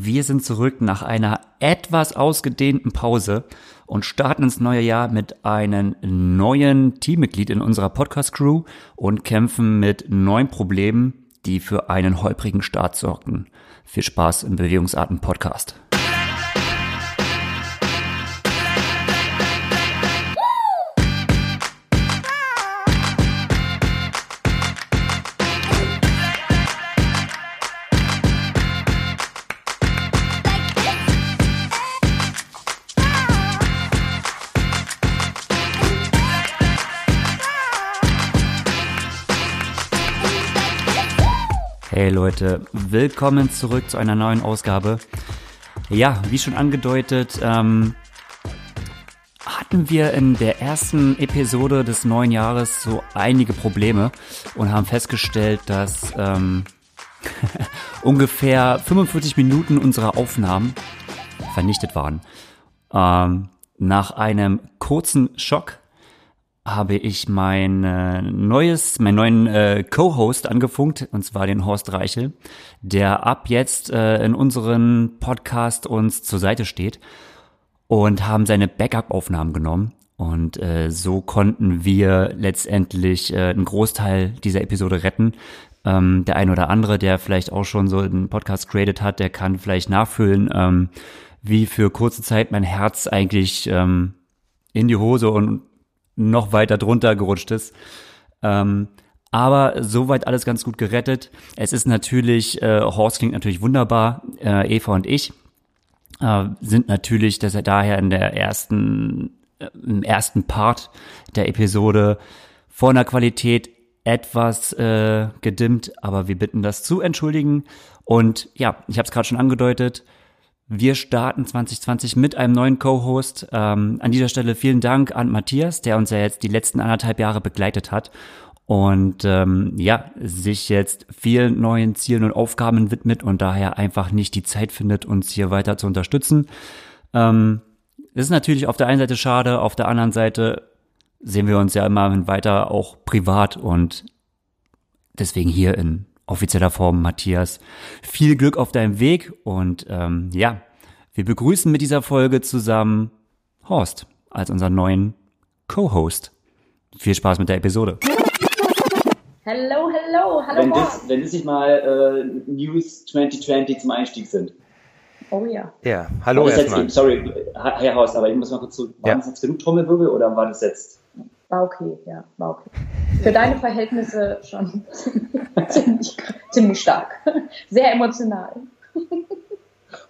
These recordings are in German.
wir sind zurück nach einer etwas ausgedehnten Pause und starten ins neue Jahr mit einem neuen Teammitglied in unserer Podcast-Crew und kämpfen mit neuen Problemen, die für einen holprigen Start sorgten. Viel Spaß im Bewegungsarten Leute, willkommen zurück zu einer neuen Ausgabe. Ja, wie schon angedeutet, ähm, hatten wir in der ersten Episode des neuen Jahres so einige Probleme und haben festgestellt, dass ähm, ungefähr 45 Minuten unserer Aufnahmen vernichtet waren. Ähm, nach einem kurzen Schock habe ich mein äh, neues, meinen neuen äh, Co-Host angefunkt, und zwar den Horst Reichel, der ab jetzt äh, in unserem Podcast uns zur Seite steht und haben seine Backup-Aufnahmen genommen. Und äh, so konnten wir letztendlich äh, einen Großteil dieser Episode retten. Ähm, der ein oder andere, der vielleicht auch schon so einen Podcast created hat, der kann vielleicht nachfüllen, ähm, wie für kurze Zeit mein Herz eigentlich ähm, in die Hose und noch weiter drunter gerutscht ist. Ähm, aber soweit alles ganz gut gerettet. Es ist natürlich, äh, Horst klingt natürlich wunderbar, äh, Eva und ich äh, sind natürlich, dass er daher in der ersten, äh, im ersten Part der Episode vor einer Qualität etwas äh, gedimmt, aber wir bitten das zu entschuldigen. Und ja, ich habe es gerade schon angedeutet, wir starten 2020 mit einem neuen Co-Host. Ähm, an dieser Stelle vielen Dank an Matthias, der uns ja jetzt die letzten anderthalb Jahre begleitet hat und ähm, ja, sich jetzt vielen neuen Zielen und Aufgaben widmet und daher einfach nicht die Zeit findet, uns hier weiter zu unterstützen. Ähm, ist natürlich auf der einen Seite schade, auf der anderen Seite sehen wir uns ja immer weiter auch privat und deswegen hier in offizieller Form, Matthias. Viel Glück auf deinem Weg und ähm, ja, wir begrüßen mit dieser Folge zusammen Horst als unseren neuen Co-Host. Viel Spaß mit der Episode. Hello, hello, hallo wenn das, wenn das nicht mal äh, News 2020 zum Einstieg sind. Oh ja. Ja, hallo erstmal. Sorry, Herr Horst, aber ich muss mal kurz zu, waren ja. das jetzt genug Trommelwirbel oder war das jetzt war okay, ja, war okay. Für deine Verhältnisse schon ziemlich, ziemlich stark. Sehr emotional.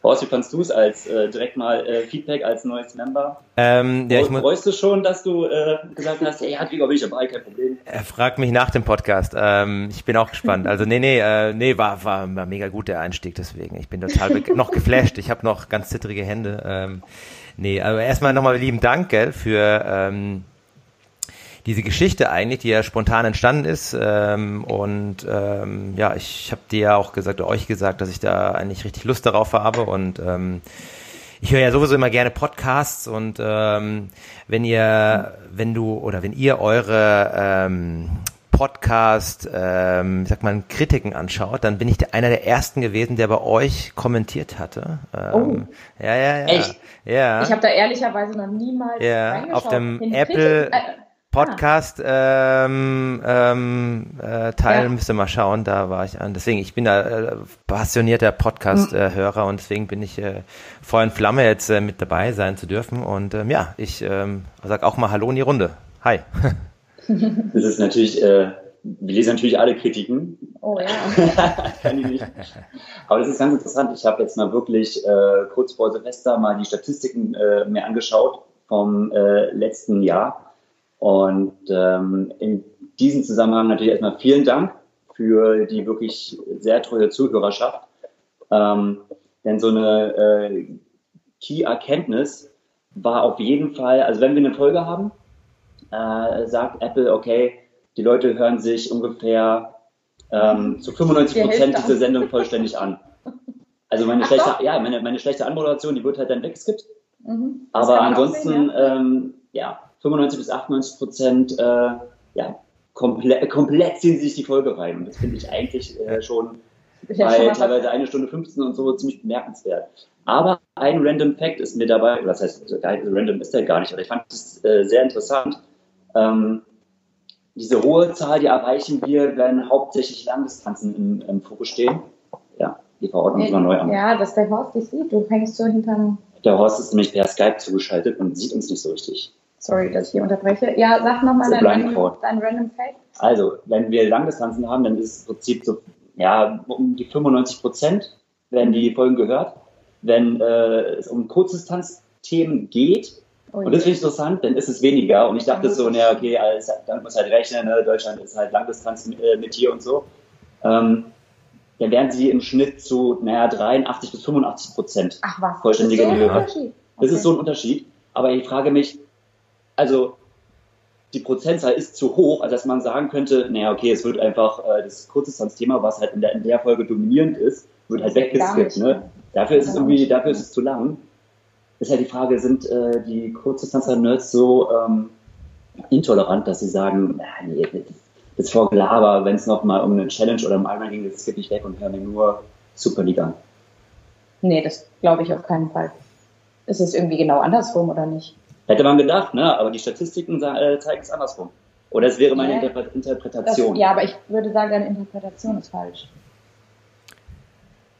Horst, wie fandst du es als äh, direkt mal äh, Feedback als neues Member? Ähm, ja, ich Freust du schon, dass du äh, gesagt hast, ja, Gregor bin ich dabei, kein Problem. Er fragt mich nach dem Podcast. Ähm, ich bin auch gespannt. Also nee, nee, äh, nee, war, war, war mega gut der Einstieg deswegen. Ich bin total noch geflasht. Ich habe noch ganz zittrige Hände. Ähm, nee, aber erstmal nochmal lieben Dank gell, für ähm, diese Geschichte eigentlich, die ja spontan entstanden ist. Ähm, und ähm, ja, ich habe dir ja auch gesagt, euch gesagt, dass ich da eigentlich richtig Lust darauf habe. Und ähm, ich höre ja sowieso immer gerne Podcasts und ähm, wenn ihr, wenn du oder wenn ihr eure ähm, Podcast, ähm, sag mal, Kritiken anschaut, dann bin ich der, einer der ersten gewesen, der bei euch kommentiert hatte. Ähm, oh. Ja, ja, ja. Echt? Ja. Ich habe da ehrlicherweise noch niemals ja, reingeschaut. Auf dem Apple, äh, Podcast ähm, ähm, äh, Teil ja. müsste mal schauen, da war ich an. Deswegen, ich bin da äh, passionierter Podcast-Hörer mhm. und deswegen bin ich äh, Feuer und Flamme jetzt äh, mit dabei sein zu dürfen. Und ähm, ja, ich ähm, sag auch mal Hallo in die Runde. Hi. das ist natürlich, äh, wir lesen natürlich alle Kritiken. Oh ja. Kann ich nicht. Aber das ist ganz interessant. Ich habe jetzt mal wirklich äh, kurz vor Silvester mal die Statistiken äh, mir angeschaut vom äh, letzten Jahr und ähm, in diesem Zusammenhang natürlich erstmal vielen Dank für die wirklich sehr treue Zuhörerschaft. Ähm, denn so eine äh, Key-Erkenntnis war auf jeden Fall, also wenn wir eine Folge haben, äh, sagt Apple, okay, die Leute hören sich ungefähr ähm, zu 95 Prozent diese Sendung vollständig an. Also meine schlechte, ja, meine, meine schlechte Anmoderation, die wird halt dann weggeskippt. Mhm. Aber ansonsten, sehen, ja. Ähm, ja, 95 bis 98 Prozent äh, ja, komple komplett ziehen sie sich die Folge rein. Und das finde ich eigentlich äh, schon Ja, schon bei mal teilweise eine Stunde 15 und so ziemlich bemerkenswert. Aber ein Random Fact ist mir dabei, oder das heißt, so geil, random ist der gar nicht, aber ich fand es äh, sehr interessant. Ähm, diese hohe Zahl, die erreichen wir, wenn hauptsächlich Langdistanzen im, im Fokus stehen. Ja, die verordnen uns mal neu an. Ja, dass der Horst dich sieht. Du hängst so hinterm. Der Horst ist nämlich per Skype zugeschaltet und sieht uns nicht so richtig. Sorry, dass ich hier unterbreche. Ja, sag nochmal dein, random, dein Random Fact. Also, wenn wir Langdistanzen haben, dann ist es im Prinzip so, ja, um die 95 Prozent werden die Folgen gehört. Wenn äh, es um Kurzdistanzthemen geht, Oh und das finde ich interessant, dann ist es weniger. Und ich dachte so, naja, okay, alles, dann muss halt rechnen, ne? Deutschland ist halt Langdistanz mit, äh, mit hier und so. Ähm, dann werden sie im Schnitt zu, naja, 83 bis 85 Prozent. Ach was. Vollständige das ist so ein Unterschied. Aber ich frage mich, also die Prozentzahl ist zu hoch, als dass man sagen könnte, naja, okay, es wird einfach äh, das Kurzdistanzthema, was halt in der, in der Folge dominierend ist, wird halt weggeskippt. Ne? Dafür ist es irgendwie, dafür ist es zu lang. Ist halt die Frage, sind äh, die Kurzdistanzer-Nerds so ähm, intolerant, dass sie sagen, na, nee, das, das ist voll Gelaber, wenn es nochmal um eine Challenge oder um Ironman ging, das skippe ich weg und höre mir nur Superliga an. Nee, das glaube ich auf keinen Fall. Ist es irgendwie genau andersrum oder nicht? Hätte man gedacht, ne? aber die Statistiken äh, zeigen es andersrum. Oder es wäre meine Ja. Interpre Das, Interpretation. ja, aber ich würde sagen, deine Interpretation ist falsch.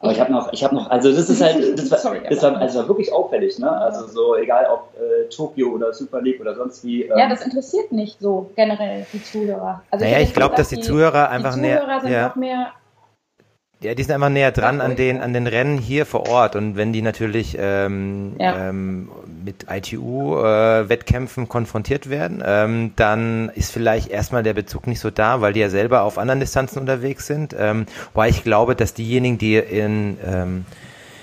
Aber ich habe noch, ich habe noch, also das ist halt, das war, Sorry, das war, also war wirklich auffällig, ne? Also so egal ob äh, Tokio oder Super League oder sonst wie. Ähm, Ja, das interessiert nicht so generell die Zuhörer. Also Naja, hätte ich glaube, dass die Zuhörer einfach die Zuhörer sind ja, noch mehr. Ja, die sind einfach näher dran an den, an den Rennen hier vor Ort und wenn die natürlich ähm, Ja. ähm, mit ITU-Wettkämpfen konfrontiert werden, ähm, dann ist vielleicht erstmal der Bezug nicht so da, weil die ja selber auf anderen Distanzen unterwegs sind. Ähm, wobei ich glaube, dass diejenigen, die in ähm,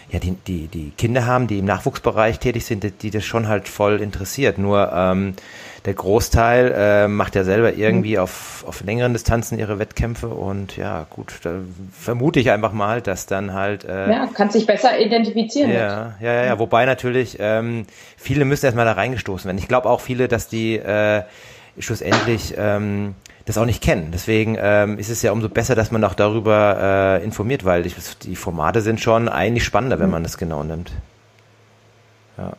ja, die, die, die Kinder haben, die im Nachwuchsbereich tätig sind, die, die das schon halt voll interessiert. Nur ähm, der Großteil äh, macht ja selber irgendwie auf, auf längeren Distanzen ihre Wettkämpfe und ja, gut, da vermute ich einfach mal, dass dann halt äh, Ja, kannst dich besser identifizieren. mit. ja, ja, ja, ja. Wobei natürlich ähm, viele müssen erstmal da reingestoßen werden. Ich glaube auch viele, dass die äh, schlussendlich ähm, das auch nicht kennen. Deswegen ähm, ist es ja umso besser, dass man auch darüber äh, informiert, weil ich, die Formate sind schon eigentlich spannender, wenn man das genau nimmt. Ja,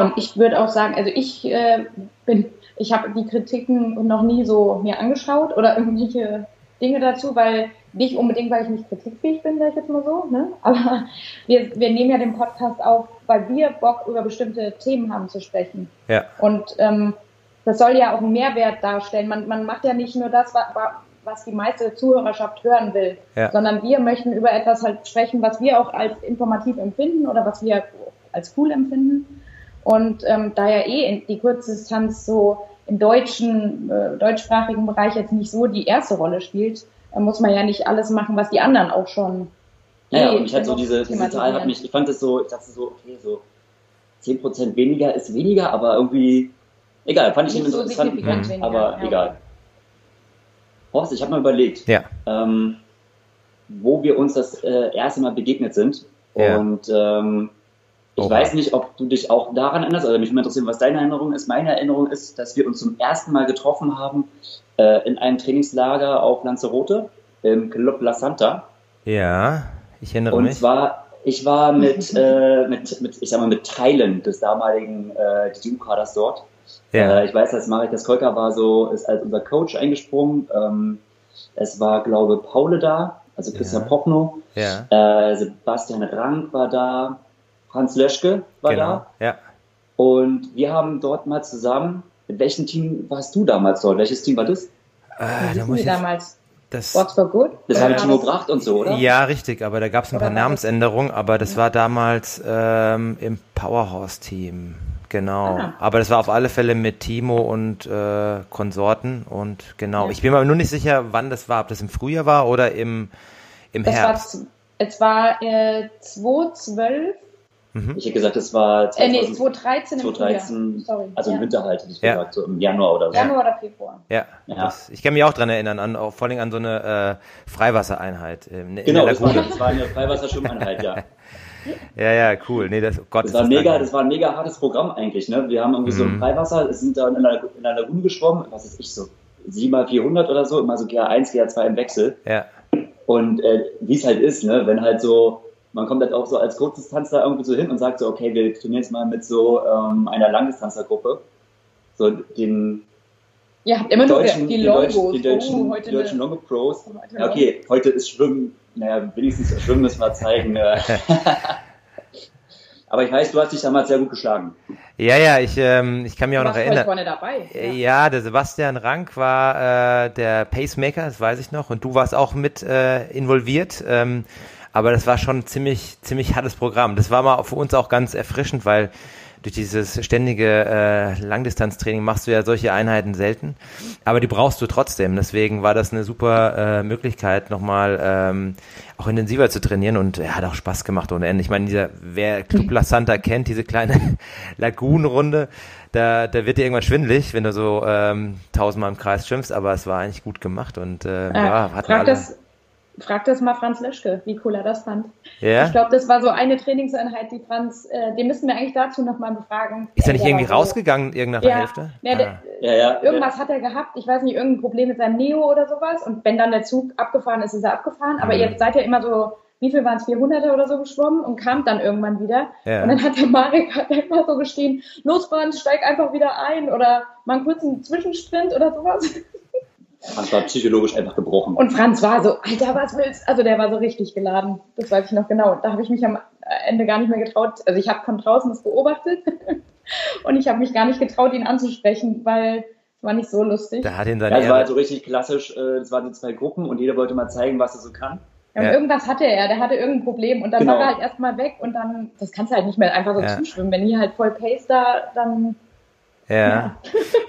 und ich würde auch sagen, also ich äh, bin, ich habe die Kritiken noch nie so mir angeschaut oder irgendwelche Dinge dazu, weil nicht unbedingt, weil ich nicht kritikfähig bin, sag ich jetzt mal so, ne? Aber wir, wir nehmen ja den Podcast auf, weil wir Bock über bestimmte Themen haben zu sprechen. Ja. Und ähm, das soll ja auch einen Mehrwert darstellen. Man, man macht ja nicht nur das, wa- wa- was die meiste Zuhörerschaft hören will, Ja. sondern wir möchten über etwas halt sprechen, was wir auch als informativ empfinden oder was wir als cool empfinden. Und ähm, da ja eh die Kurzdistanz so im deutschen, äh, deutschsprachigen Bereich jetzt nicht so die erste Rolle spielt, äh, muss man ja nicht alles machen, was die anderen auch schon. Ja, ja, eh und ich hatte so diese, diese Zahl, hat mich, ich fand das so, ich dachte so, okay, so 10% weniger ist weniger, aber irgendwie, egal, fand ich nicht eben so interessant, Mhm. weniger. aber ja. egal. Horst, ich habe mal überlegt, Ja. ähm, wo wir uns das äh, erste Mal begegnet sind. Ja. Und ähm, ich weiß nicht, ob du dich auch daran erinnerst, oder mich würde interessieren, was deine Erinnerung ist. Meine Erinnerung ist, dass wir uns zum ersten Mal getroffen haben äh, in einem Trainingslager auf Lanzarote im Club La Santa. Ja, ich erinnere Und mich. zwar, ich war mit, äh, mit, mit, ich sag mal, mit Teilen des damaligen äh, DU-Kaders dort. ja. Äh, ich weiß, dass Marek Kolka war so, ist als unser Coach eingesprungen. Ähm, es war, glaube Paule da, also Christian Ja. Pochno. ja, Äh, Sebastian Rank war da. Franz Löschke war genau. da. Ja. Und wir haben dort mal zusammen, mit welchem Team warst du damals dort? Welches Team war das? Äh, da muss ich damals? das, What's for Good? Das war mit Timo das- Bracht und so, oder? Ja, richtig, aber da gab es ein Oder paar war Namensänderungen, aber das war damals ähm, im Powerhouse-Team. Genau. Ah. Aber das war auf alle Fälle mit Timo und äh, Konsorten und genau. Ja. Ich bin mir nur nicht sicher, wann das war, ob das im Frühjahr war oder im, im Das war, Herbst. z- es war äh, 2012, Ich hätte gesagt, das war äh, nee, 2000 2013 im 2013, Frühjahr. Sorry. also im ja. Winter halt, hätte ich Ja. gesagt, so im Januar oder so. Januar oder Februar. Ja, Ja. Das, ich kann mich auch dran erinnern, an, auch vor allem an so eine äh, Freiwassereinheit in, in Genau, der das war, das war eine Freiwasserschwimmeinheit, ja. Ja, ja, cool. Nee, das, oh Gott, Das war, das mega, das war ein mega hartes Programm eigentlich. Ne? Wir haben irgendwie so Mhm. ein Freiwasser, sind da in der, in der Lagune geschwommen, was ist ich so, 7 mal 400 oder so, immer so GA1, GA2 im Wechsel. Ja, Und äh, wie es halt ist, ne, wenn halt so, man kommt halt auch so als Kurzdistanzler irgendwie so hin und sagt so, okay, wir trainieren jetzt mal mit so ähm, einer Langdistanzlergruppe. So den Ihr habt immer nur deutschen, die die Longos. deutschen, die deutschen, oh, heute die deutschen Longo Pros. Ja, okay, heute ist Schwimmen, naja, wenigstens Schwimmen müssen wir zeigen. äh. Aber ich weiß, du hast dich damals sehr gut geschlagen. Ja, ja, ich, ähm, ich kann mich auch Du noch warst voll erinnern. vorne dabei. Äh, Ja, der Sebastian Rank war äh, der Pacemaker, das weiß ich noch, und du warst auch mit äh, involviert. Ähm, aber das war schon ziemlich, ziemlich hartes Programm. Das war mal für uns auch ganz erfrischend, weil durch dieses ständige äh, Langdistanztraining machst du ja solche Einheiten selten. Aber die brauchst du trotzdem. Deswegen war das eine super äh, Möglichkeit, nochmal ähm, auch intensiver zu trainieren und er hat auch Spaß gemacht ohne Ende. Ich meine, dieser, wer Club La Santa kennt, diese kleine Lagunenrunde, da, da wird dir irgendwann schwindelig, wenn du so ähm, tausendmal im Kreis schwimmst, aber es war eigentlich gut gemacht und äh, Äh, ja, hatten frag, alle. das, frag das mal Franz Löschke, wie cool er das fand. ja? Ich glaube, das war so eine Trainingseinheit, die Franz, äh, den müssten wir eigentlich dazu nochmal befragen. Ist er nicht Der irgendwie rausgegangen, irgend nach der Ja, Hälfte? ja, der, Ah. Ja, ja. Irgendwas hat er gehabt, ich weiß nicht, irgendein Problem mit seinem Neo oder sowas. Und wenn dann der Zug abgefahren ist, ist er abgefahren. Aber Mhm. ihr seid ja immer so, wie viel waren es, 400 oder so geschwommen und kam dann irgendwann wieder. Ja. Und dann hat der Marek hat immer so geschrien, los Franz, steig einfach wieder ein oder mal einen kurzen Zwischensprint oder sowas. Franz war psychologisch einfach gebrochen. Und Franz war so, Alter, was willst Also der war so richtig geladen. Das weiß ich noch genau. Da habe ich mich am Ende gar nicht mehr getraut. Also ich habe von draußen das beobachtet und ich habe mich gar nicht getraut, ihn anzusprechen, weil es war nicht so lustig. Da hat ihn Ja, seine es war halt so richtig klassisch, äh, es waren so zwei Gruppen und jeder wollte mal zeigen, was er so kann. Ja, und Ja. irgendwas hatte er, der hatte irgendein Problem und dann Genau. war er halt erstmal weg und dann, das kannst du halt nicht mehr einfach so Ja. zuschwimmen. Wenn ihr halt voll Pace da, dann, Ja.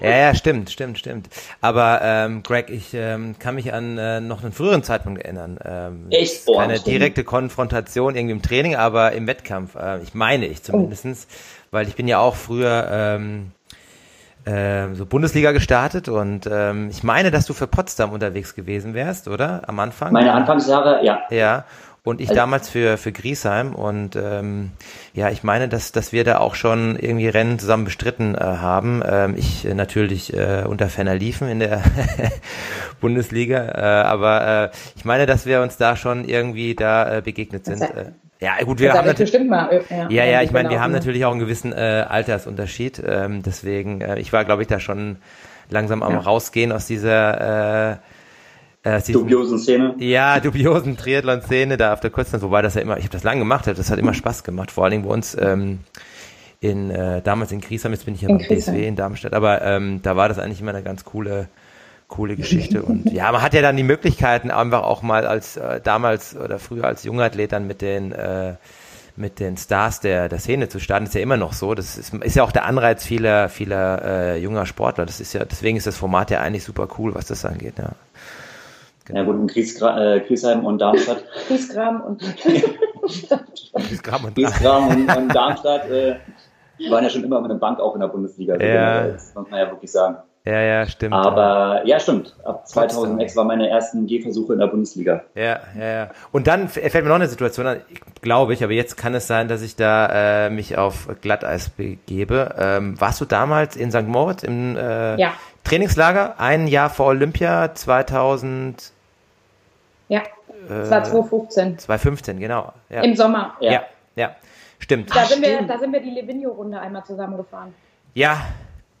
ja, ja, stimmt, stimmt, stimmt. Aber ähm, Greg, ich ähm, kann mich an äh, noch einen früheren Zeitpunkt erinnern. Ähm, Echt? Boah, keine direkte Konfrontation irgendwie im Training, aber im Wettkampf. Äh, ich meine ich zumindestens, weil ich bin ja auch früher ähm, ähm, so Bundesliga gestartet und ähm, ich meine, dass du für Potsdam unterwegs gewesen wärst, oder? Am Anfang? Meine Anfangsjahre, ja. Ja, und ich Also- damals für, für Griesheim und ähm, ja, ich meine, dass, dass wir da auch schon irgendwie Rennen zusammen bestritten äh, haben. Ähm, ich äh, natürlich äh, unter Fenner liefen in der Bundesliga, äh, aber äh, ich meine, dass wir uns da schon irgendwie da äh, begegnet sind. Das- Äh, ja, gut, wir das haben natürlich. bestimmt mal. äh, Ja, ja, ich meine, wir genau. haben natürlich auch einen gewissen äh, Altersunterschied. Ähm, deswegen, äh, ich war, glaube ich, da schon langsam am Ja. rausgehen aus dieser äh, äh, Dubiosen Szene. ja, dubiosen Triathlon-Szene da auf der Kurzdistanz, wobei das ja immer, ich habe das lange gemacht, das hat immer Spaß gemacht, vor allen Dingen bei uns ähm, in äh, damals in Griesheim, jetzt bin ich ja In beim. DSW in Darmstadt, aber ähm, da war das eigentlich immer eine ganz coole coole Geschichte und ja, man hat ja dann die Möglichkeiten einfach auch mal als äh, damals oder früher als Jungathlet dann mit den äh, mit den Stars der, der Szene zu starten, ist ja immer noch so. Das ist, ist ja auch der Anreiz vieler, vieler äh, junger Sportler. Das ist ja, deswegen ist das Format ja eigentlich super cool, was das angeht, ja. Ja gut, in Griesgra äh, Griesheim und Darmstadt. Griesgram und Griesgram und Griesgram und, und Darmstadt äh, waren ja schon immer mit einer Bank auch in der Bundesliga. Also Ja. generell, Das muss man ja wirklich sagen. Ja, ja, stimmt. Aber ja, stimmt. Ab 2006 waren meine ersten Gehversuche in der Bundesliga. Ja, ja, ja. Und dann fällt mir noch eine Situation an, glaube ich, aber jetzt kann es sein, dass ich da äh, mich auf Glatteis begebe. Ähm, warst du damals in St. Moritz im äh, ja, Trainingslager, ein Jahr vor Olympia 2000, ja, das war 2015. 2015, genau. Ja, Im Sommer. ja. Ja. ja, stimmt. Da, sind wir, stimmt. da sind wir die Livigno-Runde einmal zusammengefahren. Ja,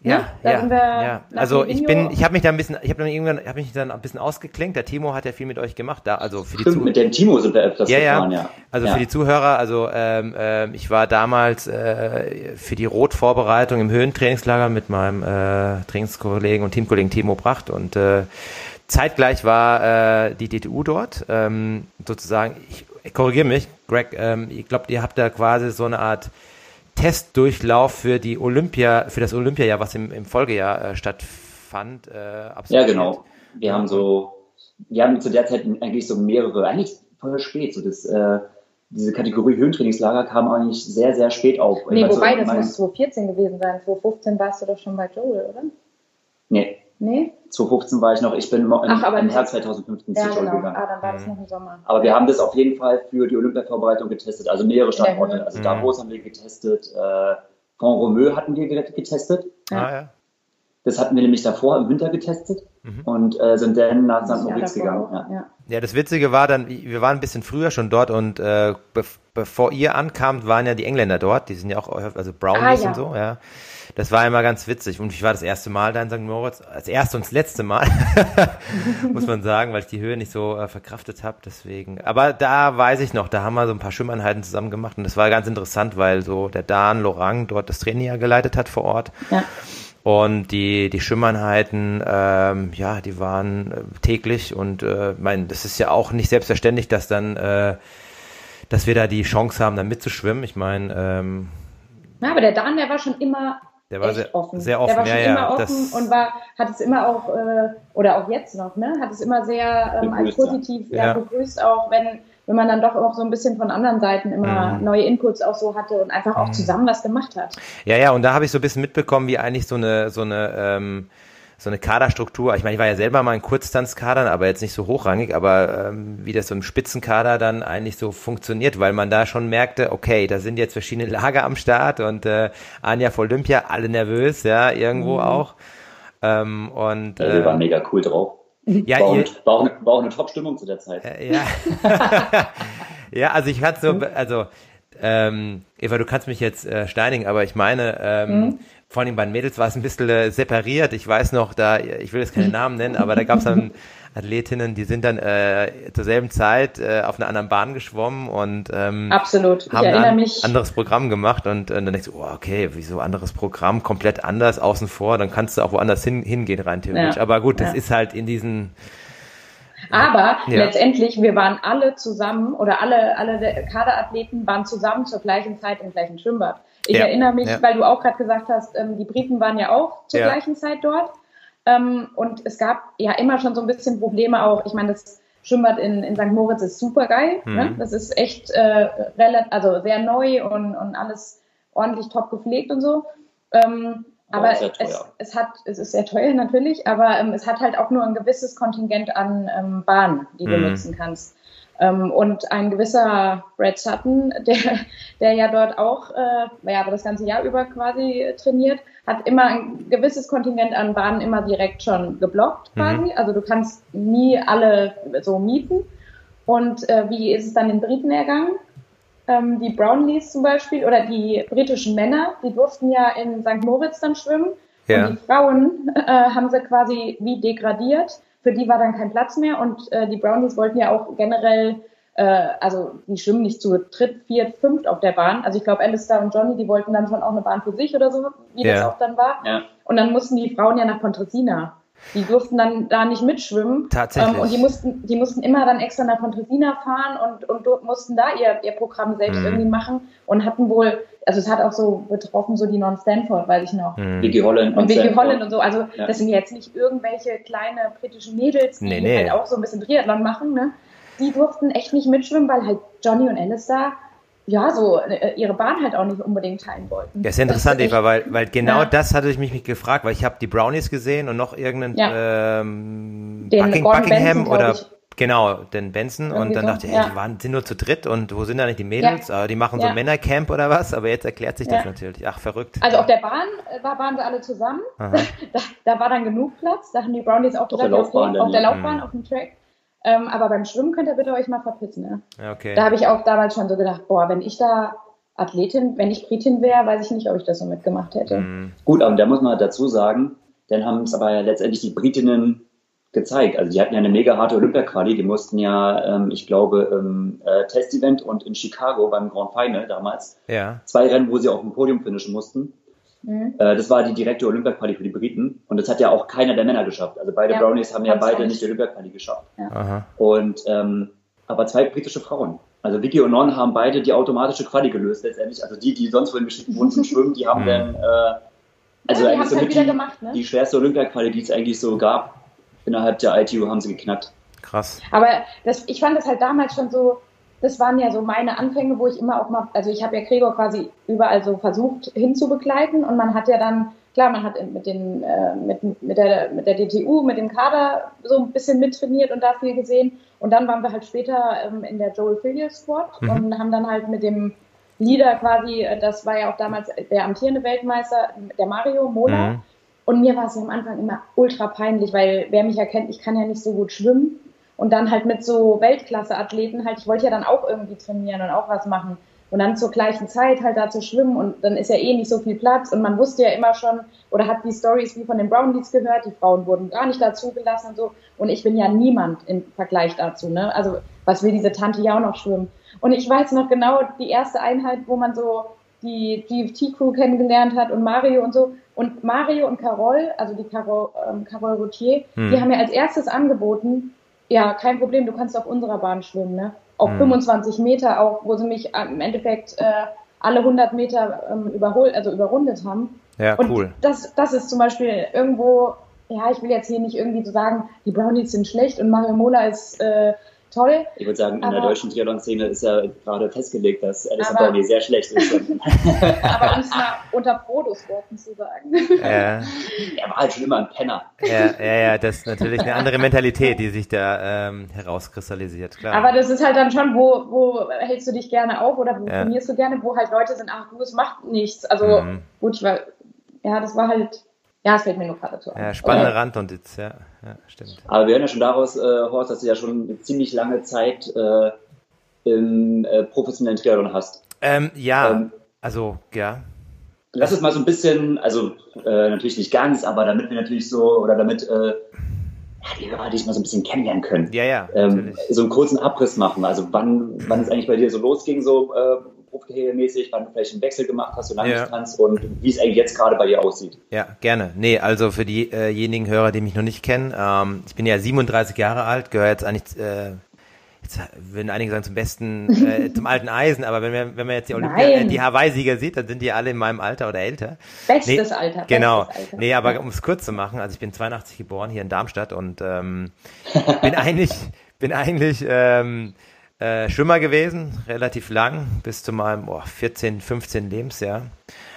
ja, Ne? Da ja, sind wir ja. nach Also ich bin, ich habe mich da ein bisschen, ich habe dann irgendwann, habe mich dann ein bisschen ausgeklinkt. Der Timo hat ja viel mit euch gemacht, da, also für die Stimmt, Zuh- mit dem Timo sind wir öfters Ja, gefahren, ja. ja. Also ja. für die Zuhörer, also ähm, ähm, ich war damals äh, für die Rotvorbereitung im Höhentrainingslager mit meinem äh, Trainingskollegen und Teamkollegen Timo Pracht und äh, zeitgleich war äh, die DTU dort. Ähm, sozusagen, ich, ich korrigiere mich, Greg, ähm, ich glaube, ihr habt da quasi so eine Art Testdurchlauf für die Olympia, für das Olympiajahr, was im, im Folgejahr äh, stattfand. Äh, Ja, genau. Wir haben so, wir haben zu der Zeit eigentlich so mehrere, eigentlich voll spät, so das, äh, diese Kategorie Höhentrainingslager kam eigentlich sehr, sehr spät auf. Nee, Also, wobei, das mein- muss 2014 gewesen sein. 2015 warst du doch schon bei Joel, oder? Nee, Nee? 2015 war ich noch, ich bin im, Ach, aber im. Herbst 2015 Ja, zu Joel genau. gegangen. Ah, dann war das Mhm. noch im Sommer. Aber wir haben das auf jeden Fall für die Olympia-Vorbereitung getestet, also mehrere Standorte. Also Mhm. Davos haben wir getestet, äh, Font Romeu hatten wir getestet. Ah, ja. Das hatten wir nämlich davor im Winter getestet. mhm. und äh, sind dann nach St. Moritz gegangen. Ja. ja. Ja. das Witzige war dann, wir waren ein bisschen früher schon dort und äh, be bevor ihr ankamt, waren ja die Engländer dort, die sind ja auch, also Brownies ah, ja. und so, ja. Das war immer ganz witzig. Und ich war das erste Mal da in St. Moritz, als erste und das letzte Mal, muss man sagen, weil ich die Höhe nicht so äh, verkraftet habe. Deswegen. Aber da weiß ich noch, da haben wir so ein paar Schwimmeinheiten zusammen gemacht und das war ganz interessant, weil so der Dan Lorang dort das Training ja geleitet hat vor Ort. Ja. Und die, die Schwimmeinheiten, ähm, ja, die waren äh, täglich und äh, mein, das ist ja auch nicht selbstverständlich, dass dann, äh, dass wir da die Chance haben, dann mitzuschwimmen. Ich meine, ähm, ja, aber der Dan, der war schon immer der war sehr offen. sehr offen. Der war schon ja, immer ja, offen und war, hat es immer auch, äh, oder auch jetzt noch, ne, hat es immer sehr ähm, als positiv ja. begrüßt, auch wenn, wenn man dann doch auch so ein bisschen von anderen Seiten immer mhm. neue Inputs auch so hatte und einfach auch mhm. zusammen was gemacht hat. Ja, ja, und da habe ich so ein bisschen mitbekommen, wie eigentlich so eine, so eine, ähm, so eine Kaderstruktur, ich meine, ich war ja selber mal in Kurztanzkadern, aber jetzt nicht so hochrangig, aber ähm, wie das so im Spitzenkader dann eigentlich so funktioniert, weil man da schon merkte, okay, da sind jetzt verschiedene Lager am Start und äh, Anja vor Olympia, alle nervös, ja, irgendwo mhm. auch. Ähm, und, ja, wir äh, waren mega cool drauf. Ja, war, ihr, auch, war, auch eine, war auch eine Top-Stimmung zu der Zeit. Äh, ja. ja, also ich hatte so, mhm. also ähm, Eva, du kannst mich jetzt äh, steinigen, aber ich meine, ähm, mhm vor allem bei den Mädels war es ein bisschen äh, separiert. Ich weiß noch, da, ich will jetzt keine Namen nennen, aber da gab es dann Athletinnen, die sind dann äh, zur selben Zeit äh, auf einer anderen Bahn geschwommen und ähm, Absolut. Ich haben ein mich. anderes Programm gemacht und, und dann denkst du, oh, okay, wieso anderes Programm, komplett anders, außen vor, dann kannst du auch woanders hin, hingehen rein theoretisch. Ja. Aber gut, das ja. ist halt in diesen aber ja. letztendlich, wir waren alle zusammen oder alle, alle Kaderathleten waren zusammen zur gleichen Zeit im gleichen Schwimmbad. Ich ja. erinnere mich, ja. weil du auch gerade gesagt hast, ähm, die Briten waren ja auch zur ja. gleichen Zeit dort. Ähm, und es gab ja immer schon so ein bisschen Probleme auch. Ich meine, das Schwimmbad in, in St. Moritz ist super geil. Ne? Mhm. Ne? Das ist echt äh, relativ, also sehr neu und, und alles ordentlich top gepflegt und so. Ähm, aber es, es, hat, es ist sehr teuer natürlich, aber ähm, es hat halt auch nur ein gewisses Kontingent an ähm, Bahnen, die du mhm. nutzen kannst. Ähm, und ein gewisser Brad Sutton, der, der ja dort auch, äh, ja, aber das ganze Jahr über quasi trainiert, hat immer ein gewisses Kontingent an Bahnen immer direkt schon geblockt mhm. quasi. Mhm. Also du kannst nie alle so mieten. Und äh, wie ist es dann den Briten ergangen? Ähm, die Brownlees zum Beispiel oder die britischen Männer, die durften ja in St. Moritz dann schwimmen. Ja. Und die Frauen äh, haben sie quasi wie degradiert für die war dann kein Platz mehr und äh, die Brownies wollten ja auch generell, äh, also die schwimmen nicht zu dritt, viert, fünft auf der Bahn. Also ich glaube, Alistair und Johnny, die wollten dann schon auch eine Bahn für sich oder so, wie ja. das auch dann war. Ja. Und dann mussten die Frauen ja nach Pontresina. Die durften dann da nicht mitschwimmen. Tatsächlich. Ähm, und die mussten, die mussten immer dann extra nach Pontresina fahren und, und mussten da ihr, ihr Programm selbst mhm. irgendwie machen und hatten wohl, also es hat auch so betroffen, so die Non-Stanford, weiß ich noch. Mhm. Vicky Holland. Und Vicky Holland und so. Also ja. das sind jetzt nicht irgendwelche kleine britischen Mädels, die nee, nee. halt auch so ein bisschen Triathlon machen, ne? Die durften echt nicht mitschwimmen, weil halt Johnny und Alice da ja, so äh, ihre Bahn halt auch nicht unbedingt teilen wollten. Ja, ist interessant, Eva, weil, weil genau ja. das hatte ich mich gefragt, weil ich habe die Brownies gesehen und noch irgendeinen ja. ähm, Bucking, Buckingham Benson, oder genau, den Benson Irgendwie und dann so. dachte ich, ey, die waren, sind nur zu dritt und wo sind da nicht die Mädels? Ja. Die machen so Männercamp oder was, aber jetzt erklärt sich das natürlich. Ach, verrückt. Also auf der Bahn äh, war, waren sie alle zusammen. da, da, war dann genug Platz, da haben die Brownies auch gesagt, auf der Laufbahn, auf der Laufbahn, mhm. auf dem Track. Ähm, aber beim Schwimmen könnt ihr bitte euch mal verpissen. Ne? Ja, okay. Da habe ich auch damals schon so gedacht, boah, wenn ich da Athletin, wenn ich Britin wäre, weiß ich nicht, ob ich das so mitgemacht hätte. Mhm. Gut, aber da muss man dazu sagen, dann haben es aber ja letztendlich die Britinnen gezeigt. Also die hatten ja eine mega harte Olympia-Quali, die mussten ja, ähm, ich glaube, im äh, Test-Event und in Chicago beim Grand Final damals ja. zwei Rennen, wo sie auf dem Podium finishen mussten. Mhm. Äh, das war die direkte Olympia-Quali für die Briten. Und das hat ja auch keiner der Männer geschafft. Also beide ja, Brownies haben ja beide nicht die Olympia-Quali geschafft. Ja. Und ähm, aber zwei britische Frauen. Also Vicky und Non haben beide die automatische Quali gelöst letztendlich. Also die, die sonst wohin geschickt wurden zum Schwimmen, die haben mhm. dann äh, also ja, eigentlich so halt die, gemacht, ne? die schwerste Olympia-Quali, die es eigentlich so gab. Innerhalb der ITU haben sie geknackt. Krass. Aber das, ich fand das halt damals schon so, das waren ja so meine Anfänge, wo ich immer auch mal, also ich habe ja Gregor quasi überall so versucht hinzubegleiten und man hat ja dann, klar, man hat mit den, äh, mit, mit, der, mit der DTU, mit dem Kader so ein bisschen mittrainiert und da viel gesehen und dann waren wir halt später ähm, in der Joel Fillier Squad mhm. und haben dann halt mit dem Leader quasi, äh, das war ja auch damals der amtierende Weltmeister, der Mario Mola, mhm. Und mir war es ja am Anfang immer ultra peinlich, weil wer mich erkennt, ich kann ja nicht so gut schwimmen. Und dann halt mit so Weltklasse-Athleten halt, ich wollte ja dann auch irgendwie trainieren und auch was machen. Und dann zur gleichen Zeit halt da zu schwimmen und dann ist ja eh nicht so viel Platz und man wusste ja immer schon oder hat die Stories wie von den Brownlees gehört, die Frauen wurden gar nicht dazu gelassen und so. Und ich bin ja niemand im Vergleich dazu, ne? Also was will diese Tante ja auch noch schwimmen? Und ich weiß noch genau die erste Einheit, wo man so die GFT-Crew kennengelernt hat und Mario und so. Und Mario und Carol, also die Carol, ähm, Carol Routier, hm. die haben mir als erstes angeboten, ja, kein Problem, du kannst auf unserer Bahn schwimmen, ne? Auf hm. 25 Meter auch, wo sie mich im Endeffekt äh, alle 100 Meter ähm, überholt, also überrundet haben. Ja, und cool. Das, das ist zum Beispiel irgendwo, ja, ich will jetzt hier nicht irgendwie so sagen, die Brownies sind schlecht und Mario Mola ist äh, toll. Ich würde sagen, in der deutschen Triathlon-Szene ist ja gerade festgelegt, dass Alice Brownie sehr schlecht ist. aber um es mal unter Frodos Worten zu sagen. Ja. Er war halt schon immer ein Penner. Ja, ja, ja, das ist natürlich eine andere Mentalität, die sich da ähm, herauskristallisiert, klar. Aber das ist halt dann schon, wo, wo hältst du dich gerne auf oder wo ja. trainierst du gerne, wo halt Leute sind, ach du, es macht nichts. Also mhm. gut, ich war, ja, das war halt ja, es fällt mir nur gerade dazu. Ja, spannende okay. Randnotiz, ja, ja, stimmt. Aber wir hören ja schon daraus, äh, Horst, dass du ja schon eine ziemlich lange Zeit äh, im äh, professionellen Triathlon hast. Ähm, ja, ähm, also, ja. Lass es mal so ein bisschen, also äh, natürlich nicht ganz, aber damit wir natürlich so, oder damit äh, die Hörer dich mal so ein bisschen kennenlernen können. Ja, ja. Ähm, so einen kurzen Abriss machen. Also wann, wann es eigentlich bei dir so losging, so äh, Profikarrieremäßig, wann du vielleicht einen Wechsel gemacht hast, so Langdistanz ja. und wie es eigentlich jetzt gerade bei dir aussieht. Ja, gerne. Nee, also für diejenigen Hörer, die mich noch nicht kennen, ähm, ich bin ja 37 Jahre alt, gehöre jetzt eigentlich, äh, jetzt würden einige sagen zum besten, äh, zum alten Eisen, aber wenn, wir, wenn man jetzt die, Olympia, äh, die Hawaii-Sieger sieht, dann sind die alle in meinem Alter oder älter. Bestes nee, Alter. Genau. Bestes Alter. Nee, aber um es kurz zu machen, also ich bin 82 geboren hier in Darmstadt und ähm, bin eigentlich, bin eigentlich ähm, äh, Schwimmer gewesen, relativ lang, bis zu meinem oh, 14, 15 Lebensjahr.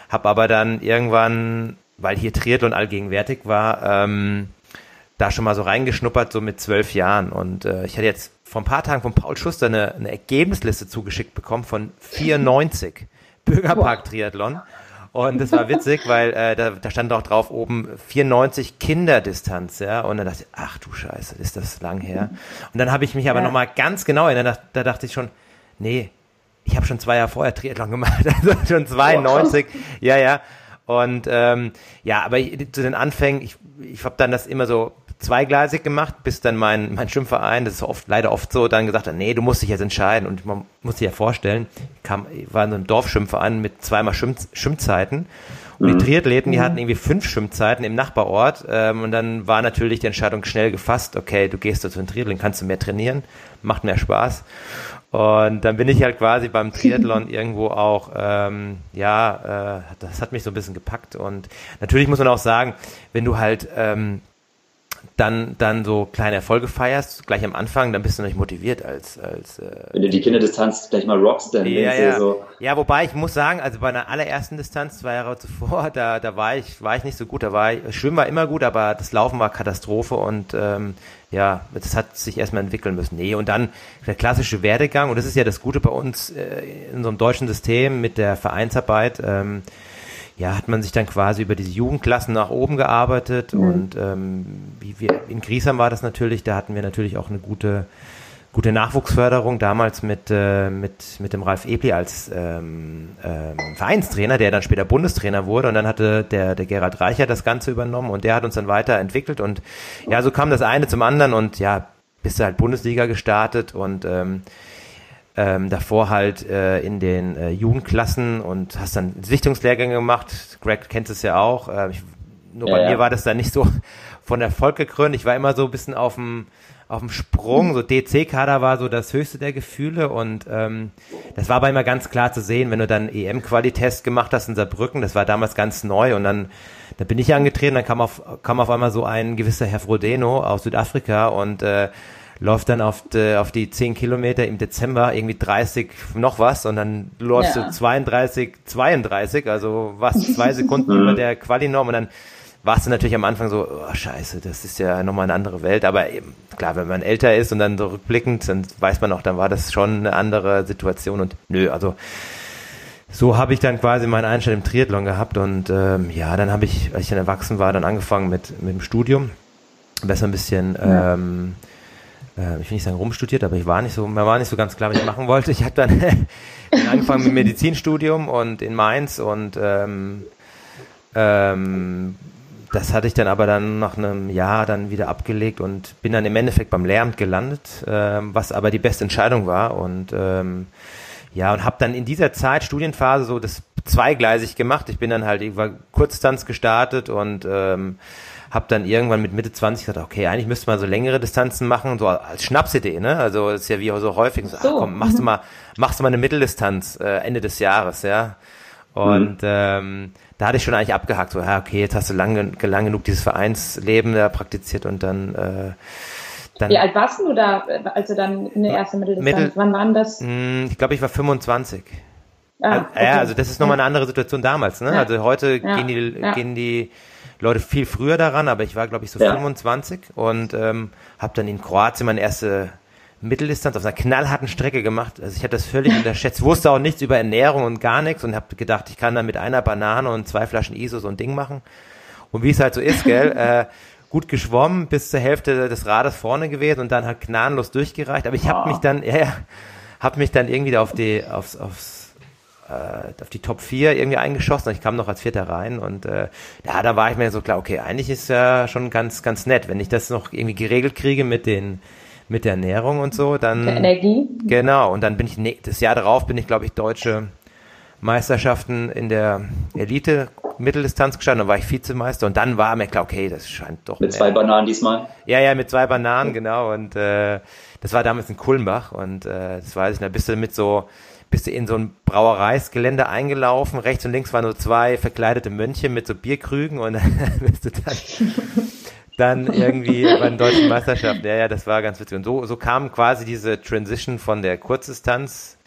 Hab aber dann irgendwann, weil hier Triathlon allgegenwärtig war, ähm, da schon mal so reingeschnuppert, so mit zwölf Jahren. Und äh, ich hatte jetzt vor ein paar Tagen von Paul Schuster eine, eine Ergebnisliste zugeschickt bekommen von 94 Bürgerpark-Triathlon. Und das war witzig, weil äh, da, da stand auch drauf oben 94 Kinderdistanz, ja. Und dann dachte ich, ach du Scheiße, ist das lang her. Und dann habe ich mich aber ja. nochmal ganz genau erinnert, da, dachte ich schon, nee, ich habe schon zwei Jahre vorher Triathlon gemacht, also schon 92, oh, ja, ja. Und ähm, ja, aber ich, zu den Anfängen, ich, ich habe dann das immer so zweigleisig gemacht, bis dann mein, mein Schwimmverein, das ist oft, leider oft so, dann gesagt hat, nee, du musst dich jetzt entscheiden. Und man muss sich ja vorstellen, ich kam, ich war in so einem Dorfschwimmverein mit zweimal Schwimm, Schwimmzeiten. Und die mhm. Triathleten, die hatten irgendwie fünf Schwimmzeiten im Nachbarort. Ähm, und dann war natürlich die Entscheidung schnell gefasst, okay, du gehst zu den Triathlon, kannst du mehr trainieren, macht mehr Spaß. Und dann bin ich halt quasi beim Triathlon irgendwo auch, ähm, ja, äh, das hat mich so ein bisschen gepackt. Und natürlich muss man auch sagen, wenn du halt ähm, dann, dann so kleine Erfolge feierst, gleich am Anfang, dann bist du nicht motiviert als, als äh, Wenn du die Kinderdistanz gleich mal rockst, dann ja, ja. So. ja, wobei ich muss sagen, also bei einer allerersten Distanz, zwei Jahre zuvor, da, da war ich, war ich nicht so gut, da war ich, Schwimmen war immer gut, aber das Laufen war Katastrophe und ähm, ja, das hat sich erstmal entwickeln müssen. Nee, und dann der klassische Werdegang, und das ist ja das Gute bei uns äh, in so einem deutschen System mit der Vereinsarbeit, ähm, ja, hat man sich dann quasi über diese Jugendklassen nach oben gearbeitet mhm. und ähm, wie wir in Griesheim war das natürlich, da hatten wir natürlich auch eine gute gute Nachwuchsförderung damals mit äh, mit mit dem Ralf Ebli als ähm, ähm, Vereinstrainer, der dann später Bundestrainer wurde und dann hatte der der Gerhard Reicher das Ganze übernommen und der hat uns dann weiterentwickelt und ja, so kam das eine zum anderen und ja, bist du halt Bundesliga gestartet und ähm, ähm, davor halt äh, in den äh, Jugendklassen und hast dann Sichtungslehrgänge gemacht. Greg kennt es ja auch. Äh, ich, nur ja, bei ja. mir war das dann nicht so von Erfolg gekrönt. Ich war immer so ein bisschen auf dem auf dem Sprung, so DC-Kader war so das höchste der Gefühle und ähm, das war aber immer ganz klar zu sehen, wenn du dann EM-Qualitest gemacht hast in Saarbrücken, das war damals ganz neu und dann, da bin ich angetreten, dann kam auf, kam auf einmal so ein gewisser Herr Frodeno aus Südafrika und äh, läuft dann auf die, auf die 10 Kilometer im Dezember irgendwie 30 noch was und dann läufst ja. du 32, 32, also was, zwei Sekunden über der Quali-Norm und dann warst du natürlich am Anfang so, oh, scheiße, das ist ja nochmal eine andere Welt, aber eben, klar, wenn man älter ist und dann so rückblickend, dann weiß man auch, dann war das schon eine andere Situation und nö, also so habe ich dann quasi meinen Einstand im Triathlon gehabt und ähm, ja, dann habe ich, als ich dann erwachsen war, dann angefangen mit, mit dem Studium. Besser ein bisschen, ja. ähm, äh, ich will nicht sagen rumstudiert, aber ich war nicht so, mir war nicht so ganz klar, was ich machen wollte. Ich habe dann angefangen mit Medizinstudium und in Mainz und ähm, ähm, das hatte ich dann aber dann nach einem Jahr dann wieder abgelegt und bin dann im Endeffekt beim Lehramt gelandet, ähm, was aber die beste Entscheidung war und ähm, ja, und habe dann in dieser Zeit, Studienphase, so das zweigleisig gemacht. Ich bin dann halt irgendwann Kurzdistanz gestartet und ähm, habe dann irgendwann mit Mitte 20 gesagt, okay, eigentlich müsste man so längere Distanzen machen, so als Schnapsidee, ne? Also das ist ja wie so häufig so, ach komm, machst du mhm. mal, machst du mal eine Mitteldistanz äh, Ende des Jahres, ja. Und mhm. ähm, da hatte ich schon eigentlich abgehakt, so, ja, okay, jetzt hast du lang, lang genug dieses Vereinsleben da praktiziert und dann äh, dann, Wie alt warst du da, als du dann in der ersten Mitteldistanz? Mittel, Wann waren das? Hm, ich glaube, ich war 25. Ah, okay. Ja, also das ist nochmal eine andere Situation damals. Ne? Ja. Also heute ja. gehen, die, ja. gehen die Leute viel früher daran, aber ich war, glaube ich, so 25 und ähm, habe dann in Kroatien meine erste Mitteldistanz auf einer knallharten Strecke gemacht. Also ich habe das völlig unterschätzt, wusste auch nichts über Ernährung und gar nichts und habe gedacht, ich kann dann mit einer Banane und zwei Flaschen ISO so ein Ding machen. Und wie es halt so ist, gell, äh, gut geschwommen, bis zur Hälfte des Rades vorne gewesen und dann halt gnadenlos durchgereicht. Aber ich habe oh. mich dann, ja, ja habe mich dann irgendwie auf die, aufs, aufs, äh, auf die Top 4 irgendwie eingeschossen. Ich kam noch als Vierter rein und äh, ja, da war ich mir so klar, okay, eigentlich ist ja schon ganz, ganz nett, wenn ich das noch irgendwie geregelt kriege mit den mit der Ernährung und so, dann der Energie. Genau, und dann bin ich ne, das Jahr darauf bin ich, glaube ich, deutsche Meisterschaften in der Elite Mitteldistanz gestanden, dann war ich Vizemeister und dann war mir klar, okay, das scheint doch. Mit zwei Bananen diesmal? Ja, ja, mit zwei Bananen, genau. Und äh, das war damals in Kulmbach und äh, das weiß ich, da bist du mit so, bist du in so ein Brauereisgelände eingelaufen, rechts und links waren nur zwei verkleidete Mönche mit so Bierkrügen und dann bist du dann dann irgendwie bei den deutschen Meisterschaften. Ja, ja, das war ganz witzig. Und so, so kam quasi diese Transition von der Kurzdistanz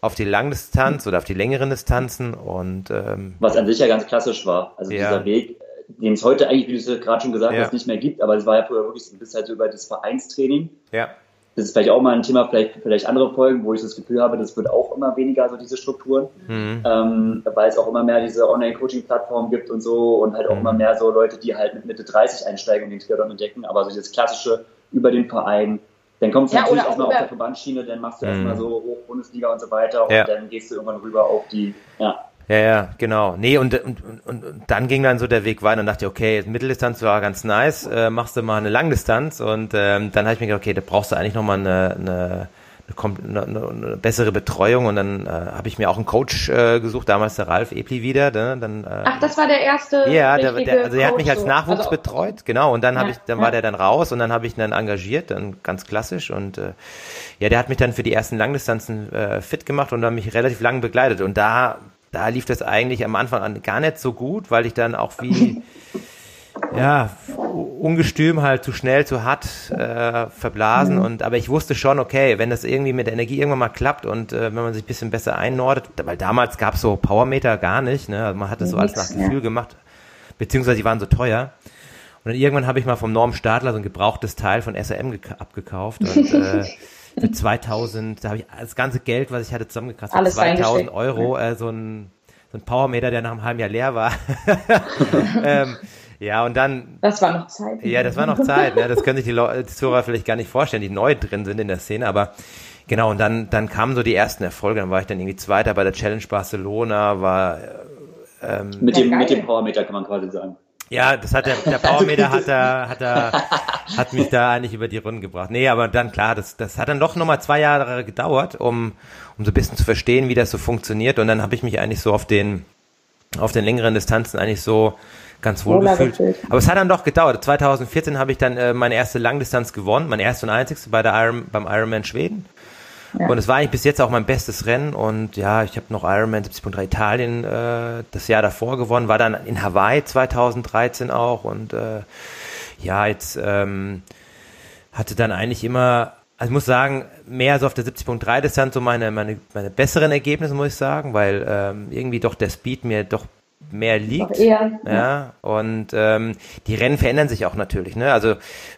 auf die Langdistanz oder auf die längeren Distanzen und ähm, was an sich ja ganz klassisch war. Also ja. dieser Weg, den es heute eigentlich, wie du es gerade schon gesagt ja. hast, nicht mehr gibt, aber es war ja früher wirklich so ein bisschen halt so über das Vereinstraining. Ja. Das ist vielleicht auch mal ein Thema, vielleicht, vielleicht andere Folgen, wo ich das Gefühl habe, das wird auch immer weniger, so diese Strukturen, mhm. ähm, weil es auch immer mehr diese Online-Coaching-Plattformen gibt und so und halt auch mhm. immer mehr so Leute, die halt mit Mitte 30 einsteigen und den Triathlon entdecken, aber so dieses klassische über den Verein, dann kommt es ja, natürlich erstmal auf der Verbandsschiene, dann machst du mhm. erstmal so hoch Bundesliga und so weiter und ja. dann gehst du irgendwann rüber auf die, ja. Ja, ja, genau. Nee, und, und, und, und dann ging dann so der Weg weiter und dachte, okay, Mitteldistanz war ganz nice, äh, machst du mal eine Langdistanz und ähm, dann habe ich mir gedacht, okay, da brauchst du eigentlich nochmal eine, eine eine, eine, eine bessere Betreuung und dann äh, habe ich mir auch einen Coach äh, gesucht, damals der Ralf Epli wieder. Ne? Dann, äh, Ach, das war der erste. Ja, der, der, also er hat mich als Nachwuchs so. also, betreut, genau. Und dann ja, habe ich, dann ja. war der dann raus und dann habe ich ihn dann engagiert, dann ganz klassisch und äh, ja, der hat mich dann für die ersten Langdistanzen äh, fit gemacht und dann mich relativ lang begleitet und da da lief das eigentlich am Anfang an gar nicht so gut, weil ich dann auch wie ja, ungestüm halt zu schnell, zu hart äh, verblasen. Mhm. Und aber ich wusste schon, okay, wenn das irgendwie mit der Energie irgendwann mal klappt und äh, wenn man sich ein bisschen besser einnordet, weil damals gab es so Powermeter gar nicht, ne? Also man hat das so alles nach Gefühl ja. gemacht, beziehungsweise die waren so teuer. Und dann irgendwann habe ich mal vom Norm Stadler so ein gebrauchtes Teil von SRM abgekauft und äh, für 2000, da habe ich das ganze Geld, was ich hatte, zusammengekratzt, für 2000 Euro, äh, so ein so ein Powermeter, der nach einem halben Jahr leer war. ähm, ja, und dann. Das war noch Zeit. Ja, das war noch Zeit. Ne? Das können sich die, Leute, die Zuhörer vielleicht gar nicht vorstellen, die neu drin sind in der Szene, aber genau, und dann, dann kamen so die ersten Erfolge. Dann war ich dann irgendwie Zweiter bei der Challenge Barcelona, war. Ähm, mit, dem, mit dem Powermeter kann man quasi sagen. Ja, das hat der, der Powermeter hat er, hat er, hat mich da eigentlich über die Runden gebracht. Nee, aber dann klar, das, das hat dann doch nochmal zwei Jahre gedauert, um, um so ein bisschen zu verstehen, wie das so funktioniert. Und dann habe ich mich eigentlich so auf den, auf den längeren Distanzen eigentlich so ganz wohl gefühlt. Aber es hat dann doch gedauert. 2014 habe ich dann äh, meine erste Langdistanz gewonnen, mein erste und einzigste bei der Iron, beim Ironman Schweden. Ja. Und es war eigentlich bis jetzt auch mein bestes Rennen und ja, ich habe noch Ironman 70.3 Italien äh, das Jahr davor gewonnen, war dann in Hawaii 2013 auch und äh, ja, jetzt ähm, hatte dann eigentlich immer, also ich muss sagen, mehr so auf der 70.3 Distanz so meine, meine, meine besseren Ergebnisse, muss ich sagen, weil ähm, irgendwie doch der Speed mir doch mehr liegt. Eher, ja. ja. Und ähm, die Rennen verändern sich auch natürlich. Ne? Also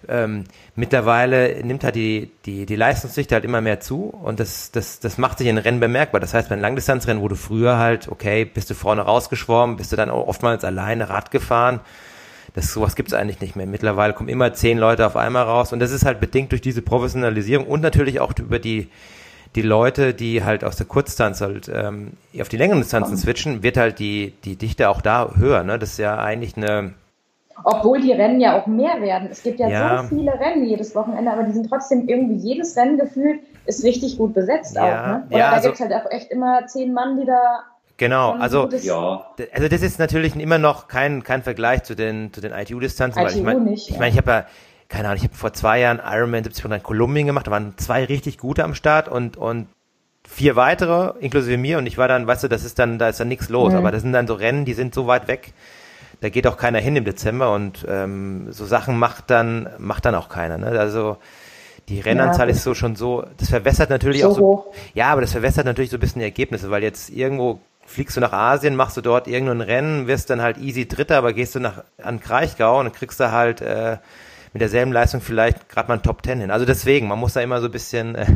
ähm, mittlerweile nimmt halt die, die, die Leistungsdichte halt immer mehr zu und das, das, das macht sich in Rennen bemerkbar. Das heißt, bei Langdistanzrennen, wo du früher halt, okay, bist du vorne rausgeschwommen, bist du dann auch oftmals alleine Rad gefahren. Das, sowas gibt's eigentlich nicht mehr. Mittlerweile kommen immer zehn Leute auf einmal raus und das ist halt bedingt durch diese Professionalisierung und natürlich auch über die die Leute, die halt aus der Kurzdistanz halt ähm, auf die längeren Distanzen switchen, wird halt die, die Dichte auch da höher. Ne? Das ist ja eigentlich eine. Obwohl die Rennen ja auch mehr werden. Es gibt ja, ja. so viele Rennen jedes Wochenende, aber die sind trotzdem irgendwie jedes Rennen gefühlt ist richtig gut besetzt ja. auch. Ne? Oder ja, da also, gibt's halt auch echt immer zehn Mann, die da Genau, also, ja. also das ist natürlich immer noch kein, kein Vergleich zu den, zu den ITU-Distanzen, weil ich meine, ich, mein, ich habe ja keine Ahnung, ich habe vor zwei Jahren Ironman 70 in Kolumbien gemacht, da waren zwei richtig gute am Start und, und vier weitere, inklusive mir, und ich war dann, weißt du, das ist dann, da ist dann nichts los, mhm. aber das sind dann so Rennen, die sind so weit weg, da geht auch keiner hin im Dezember und ähm, so Sachen macht dann, macht dann auch keiner. Ne? Also die Rennanzahl ja, ist so schon so, das verwässert natürlich so auch so. Hoch. Ja, aber das verwässert natürlich so ein bisschen die Ergebnisse, weil jetzt irgendwo fliegst du nach Asien, machst du dort irgendein Rennen, wirst dann halt easy Dritter, aber gehst du nach an Kraichgau und kriegst da halt äh, mit derselben Leistung vielleicht gerade mal ein Top Ten hin. Also deswegen, man muss da immer so ein bisschen äh,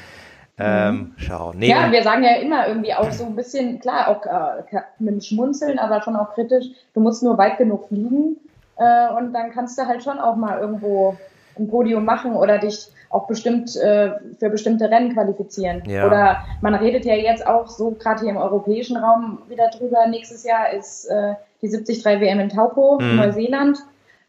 ähm, mhm. schauen. Nee, ja, wir sagen ja immer irgendwie auch so ein bisschen, klar, auch äh, mit dem Schmunzeln, aber schon auch kritisch, du musst nur weit genug fliegen äh, und dann kannst du halt schon auch mal irgendwo ein Podium machen oder dich auch bestimmt äh, für bestimmte Rennen qualifizieren. Ja. Oder man redet ja jetzt auch so gerade hier im europäischen Raum wieder drüber. Nächstes Jahr ist äh, die 73 WM in Taupo, mhm. Neuseeland.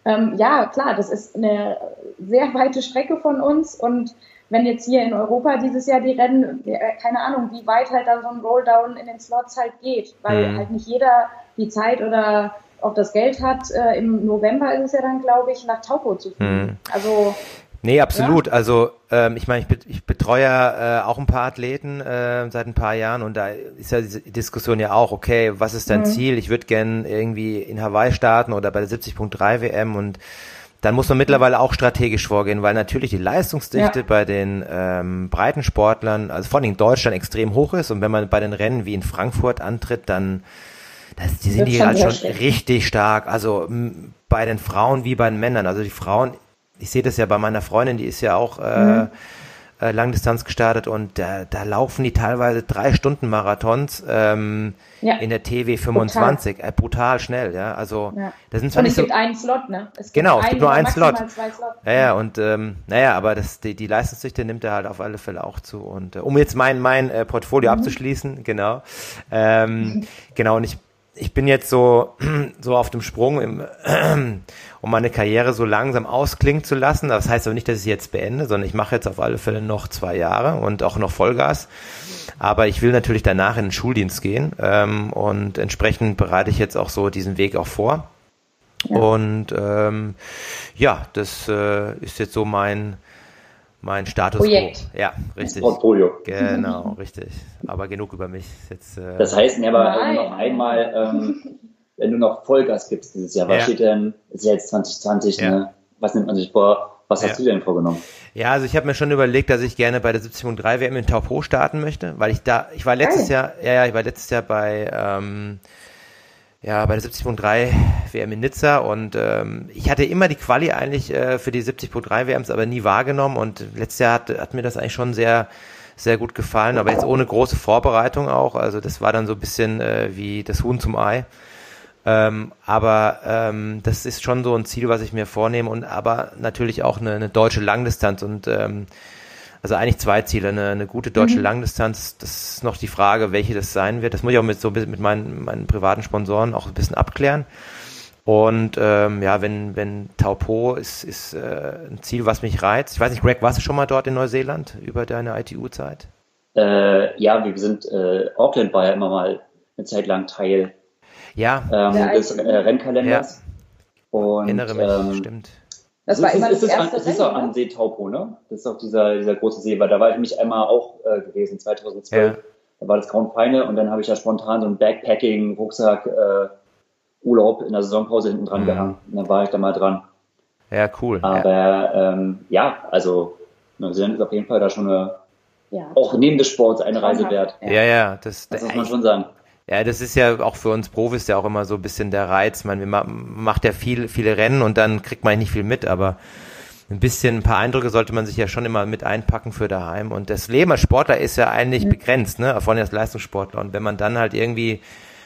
Ähm, ja, klar, das ist eine sehr weite Strecke von uns und wenn jetzt hier in Europa dieses Jahr die Rennen, äh, keine Ahnung, wie weit halt dann so ein Rolldown in den Slots halt geht, weil mhm. halt nicht jeder die Zeit oder auch das Geld hat. Äh, Im November ist es ja dann, glaube ich, nach Taupo zu fliegen. Mhm. Also Nee, absolut. Ja. Also ähm, ich meine, ich, ich betreue äh, auch ein paar Athleten äh, seit ein paar Jahren und da ist ja diese Diskussion ja auch, okay, was ist dein mhm. Ziel? Ich würde gern irgendwie in Hawaii starten oder bei der 70.3 WM und dann muss man mittlerweile auch strategisch vorgehen, weil natürlich die Leistungsdichte ja. bei den ähm, Breitensportlern, also vor allem in Deutschland, extrem hoch ist und wenn man bei den Rennen wie in Frankfurt antritt, dann das, die sind die halt schon schlecht. richtig stark. Also bei den Frauen wie bei den Männern. Also die Frauen ich sehe das ja bei meiner Freundin, die ist ja auch äh, mhm. äh, Langdistanz gestartet und da, da laufen die teilweise drei Stunden Marathons ähm, ja. in der TW 25, brutal, äh, brutal schnell, ja. Also ja. das sind zwar und es gibt so, einen Slot, ne? Es genau, es gibt nur einen Slot. Ja, ja, und ähm, naja, aber das, die, die Leistungsdichte nimmt er halt auf alle Fälle auch zu. Und äh, um jetzt mein mein äh, Portfolio mhm. abzuschließen, genau, ähm, genau, und ich ich bin jetzt so, so auf dem Sprung, im, um meine Karriere so langsam ausklingen zu lassen. Das heißt aber nicht, dass ich jetzt beende, sondern ich mache jetzt auf alle Fälle noch zwei Jahre und auch noch Vollgas. Aber ich will natürlich danach in den Schuldienst gehen ähm, und entsprechend bereite ich jetzt auch so diesen Weg auch vor. Ja. Und ähm, ja, das äh, ist jetzt so mein mein Status Projekt. quo. Ja, richtig. Portfolio. Genau, richtig. Aber genug über mich. Jetzt, äh das heißt, aber Nein. noch einmal, ähm, wenn du noch Vollgas gibst dieses Jahr, was ja. steht denn, ist ja jetzt 2020, ja. ne? was nimmt man sich vor? Was hast ja. du denn vorgenommen? Ja, also ich habe mir schon überlegt, dass ich gerne bei der 70.3 WM in Taupo starten möchte, weil ich da, ich war letztes Jahr, ja, ja, ich war letztes Jahr bei ähm, ja, bei der 70.3 WM in Nizza und ähm, ich hatte immer die Quali eigentlich äh, für die 70.3 WMs, aber nie wahrgenommen und letztes Jahr hat, hat mir das eigentlich schon sehr sehr gut gefallen, aber jetzt ohne große Vorbereitung auch, also das war dann so ein bisschen äh, wie das Huhn zum Ei. Ähm, aber ähm, das ist schon so ein Ziel, was ich mir vornehme und aber natürlich auch eine, eine deutsche Langdistanz und ähm, also eigentlich zwei Ziele. Eine, eine gute deutsche mhm. Langdistanz, das ist noch die Frage, welche das sein wird. Das muss ich auch mit so mit meinen, meinen privaten Sponsoren auch ein bisschen abklären. Und ähm, ja, wenn, wenn Taupo ist, ist äh, ein Ziel, was mich reizt. Ich weiß nicht, Greg, warst du schon mal dort in Neuseeland über deine ITU-Zeit? Äh, ja, wir sind, äh, Auckland war ja immer mal eine Zeit lang Teil ja. ähm, des äh, Rennkalenders. Ja. Und, Erinnere mich, ähm, stimmt. Das war immer das, das erste Das ist auch an See Taupo, ne? Das ist auch dieser, dieser große See, weil da war ich nämlich einmal auch äh, gewesen, 2012. Ja. Da war das Grand Final und dann habe ich ja spontan so einen Backpacking-Rucksack äh, Urlaub in der Saisonpause hinten dran mhm. gehangen. Und dann war ich da mal dran. Ja, cool. Aber ja, ähm, ja also Neuseeland ist auf jeden Fall da schon eine, ja. auch neben des Sports eine Reise wert. Ja, ja, das, das muss man schon sagen. Ja, das ist ja auch für uns Profis ja auch immer so ein bisschen der Reiz. Man, macht ja viel, viele Rennen und dann kriegt man nicht viel mit, aber ein bisschen, ein paar Eindrücke sollte man sich ja schon immer mit einpacken für daheim. Und das Leben als Sportler ist ja eigentlich mhm. begrenzt, ne? Vor allem als Leistungssportler. Und wenn man dann halt irgendwie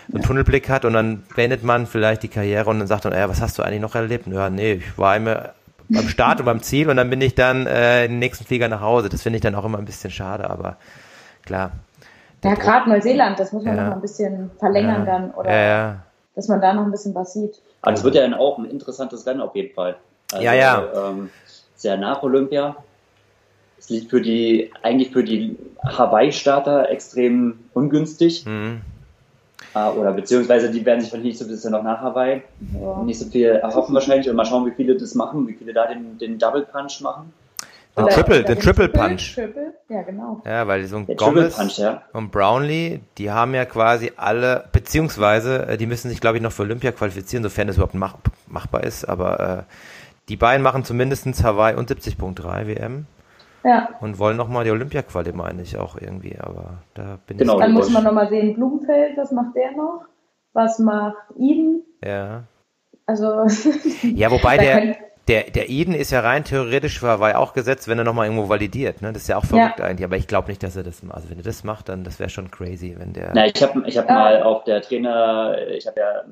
so einen Tunnelblick hat und dann beendet man vielleicht die Karriere und dann sagt man, ja, was hast du eigentlich noch erlebt? Ja, nee, ich war immer beim Start und beim Ziel und dann bin ich dann äh, in den nächsten Flieger nach Hause. Das finde ich dann auch immer ein bisschen schade, aber klar. Ja, gerade Neuseeland, das muss man ja. noch mal ein bisschen verlängern ja. dann oder ja, dass man da noch ein bisschen was sieht. Aber das wird ja dann auch ein interessantes Rennen auf jeden Fall. Also, ja, ja. Ähm, sehr nach Olympia. Es liegt für die, eigentlich für die Hawaii-Starter extrem ungünstig. Mhm. Uh, oder beziehungsweise die werden sich nicht so bisschen noch nach Hawaii ja. nicht so viel erhoffen wahrscheinlich und mal schauen, wie viele das machen, wie viele da den, den Double Punch machen. Den oder Triple, den Triple, Punch. Triple, ja, genau. Ja, weil so ein Der Gomez Punch, ja. und Brownlee, die haben ja quasi alle, beziehungsweise äh, die müssen sich, glaube ich, noch für Olympia qualifizieren, sofern das überhaupt mach, machbar ist, aber äh, die beiden machen zumindest Hawaii und 70.3 WM. Ja. Und wollen nochmal die Olympia-Quali, meine ich auch irgendwie, aber da bin genau, ich. Dann muss man nochmal sehen, Blumenfeld, was macht der noch? Was macht Eden? Ja. Also. ja, wobei der, der, der Eden ist ja rein theoretisch für Hawaii auch gesetzt, wenn er nochmal irgendwo validiert, ne? Das ist ja auch verrückt ja. eigentlich, aber ich glaube nicht, dass er das macht. Also wenn er das macht, dann das wäre schon crazy, wenn der. Na, ich habe ich hab ja. mal auf der Trainer, ich habe ja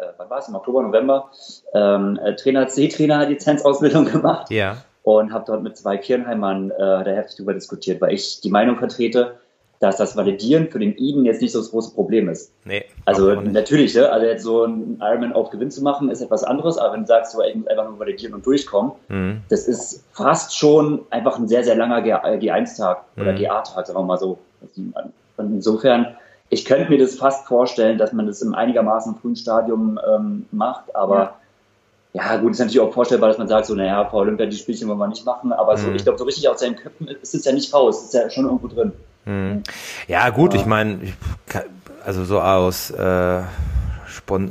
äh, wann war es, im Oktober, November, ähm, äh, Trainer, C-Trainer-Lizenzausbildung gemacht. Ja. Und habe dort mit zwei Kirnheimern äh, da heftig darüber diskutiert, weil ich die Meinung vertrete, dass das Validieren für den Eden jetzt nicht so das große Problem ist. Nee. Also natürlich, ne? also jetzt so ein Ironman auf Gewinn zu machen, ist etwas anderes, aber wenn du sagst, so, ich muss einfach nur validieren und durchkommen, mhm. das ist fast schon einfach ein sehr, sehr langer G1-Tag mhm. oder GA-Tag, sagen wir mal so. Und insofern ich könnte mir das fast vorstellen, dass man das im einigermaßen frühen Stadium ähm, macht, aber ja. ja. gut, ist natürlich auch vorstellbar, dass man sagt, so, naja, vor Olympia die Spielchen wollen wir nicht machen, aber so, mhm. ich glaube, so richtig aus seinen Köpfen ist es ja nicht raus, ist ja schon irgendwo drin. Mhm. Ja, gut, ich meine, also so aus äh,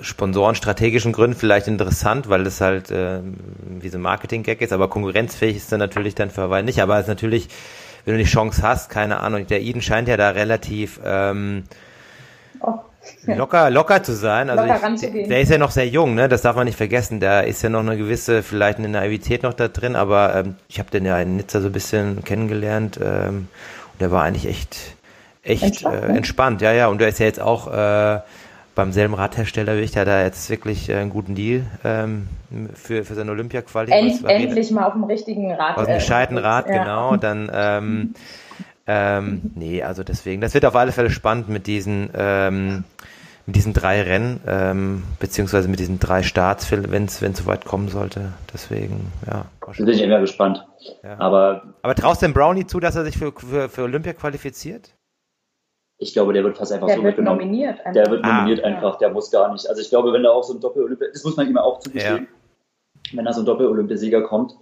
Sponsoren strategischen Gründen vielleicht interessant, weil das halt äh, wie so ein Marketing-Gag ist, aber konkurrenzfähig ist dann natürlich dann für Hawaii nicht, aber es ist natürlich, wenn du die Chance hast, keine Ahnung, der Eden scheint ja da relativ ähm, Oh, ja. Locker, locker zu sein. Also ich, der ist ja noch sehr jung, ne? Das darf man nicht vergessen. Da ist ja noch eine gewisse, vielleicht eine Naivität noch da drin, aber ähm, ich habe den ja in Nizza so ein bisschen kennengelernt ähm, der war eigentlich echt, echt entspannt, äh, entspannt. Ja, ja. Und der ist ja jetzt auch äh, beim selben Radhersteller wie ich, der hat da jetzt wirklich äh, einen guten Deal ähm, für, für seine Olympia-Quali. End, endlich mal auf dem richtigen Rad. Auf dem gescheiten Rad, ja. genau. Dann ähm, ähm, nee, also deswegen, das wird auf alle Fälle spannend mit diesen, ähm, mit diesen drei Rennen, ähm, beziehungsweise mit diesen drei Starts, wenn es so weit kommen sollte. Deswegen, ja. Da bin ich immer gespannt. Ja. Aber, Aber traust du dem Brownie zu, dass er sich für, für, für Olympia qualifiziert? Ich glaube, der wird fast einfach der so wird mitgenommen. Nominiert einfach. Der wird nominiert ah, einfach, der muss gar nicht. Also ich glaube, wenn da auch so ein Doppel-Olympia, das muss man ihm auch zugestehen, ja. wenn da so ein Doppel-Olympiasieger kommt,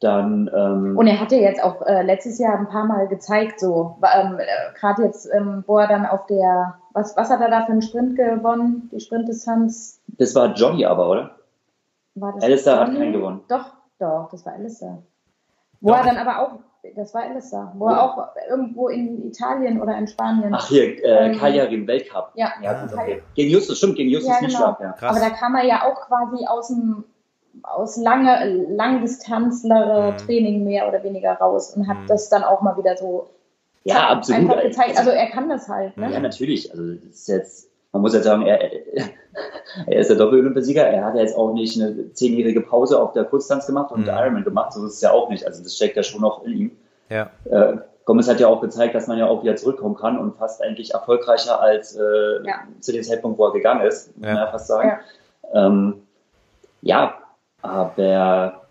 dann. Ähm, und er hat ja jetzt auch äh, letztes Jahr ein paar Mal gezeigt, so ähm, äh, gerade jetzt, ähm, wo er dann auf der, was, was hat er da für einen Sprint gewonnen, die Sprintdistanz? Das war Johnny aber, oder? War das Alistair hat keinen gewonnen. Doch, doch, das war Alistair. Wo doch. er dann aber auch, das war Alistair, wo ja. er auch irgendwo in Italien oder in Spanien. Ach hier, äh, ähm, Cagliari Weltcup. Ja, ja okay. Gegen Justus, stimmt, gegen Justus ja, genau. ja. Aber da kam er ja auch quasi aus dem aus lange, Langdistanzler-Training mhm. mehr oder weniger raus und hat mhm. das dann auch mal wieder so ja, absolut. einfach gezeigt. Also er kann das halt. Ne? Ja, natürlich. Also das ist jetzt, man muss jetzt sagen, er, er ist der Doppel-Olympiasieger. Er hat ja jetzt auch nicht eine zehnjährige Pause auf der Kurztanz gemacht und mhm. Ironman gemacht. So ist es ja auch nicht. Also das steckt ja schon noch in ihm. Ja. Äh, Gomez hat ja auch gezeigt, dass man ja auch wieder zurückkommen kann und fast eigentlich erfolgreicher als äh, ja. zu dem Zeitpunkt, wo er gegangen ist, muss ja. man ja fast sagen. Ja. Ähm, ja, aber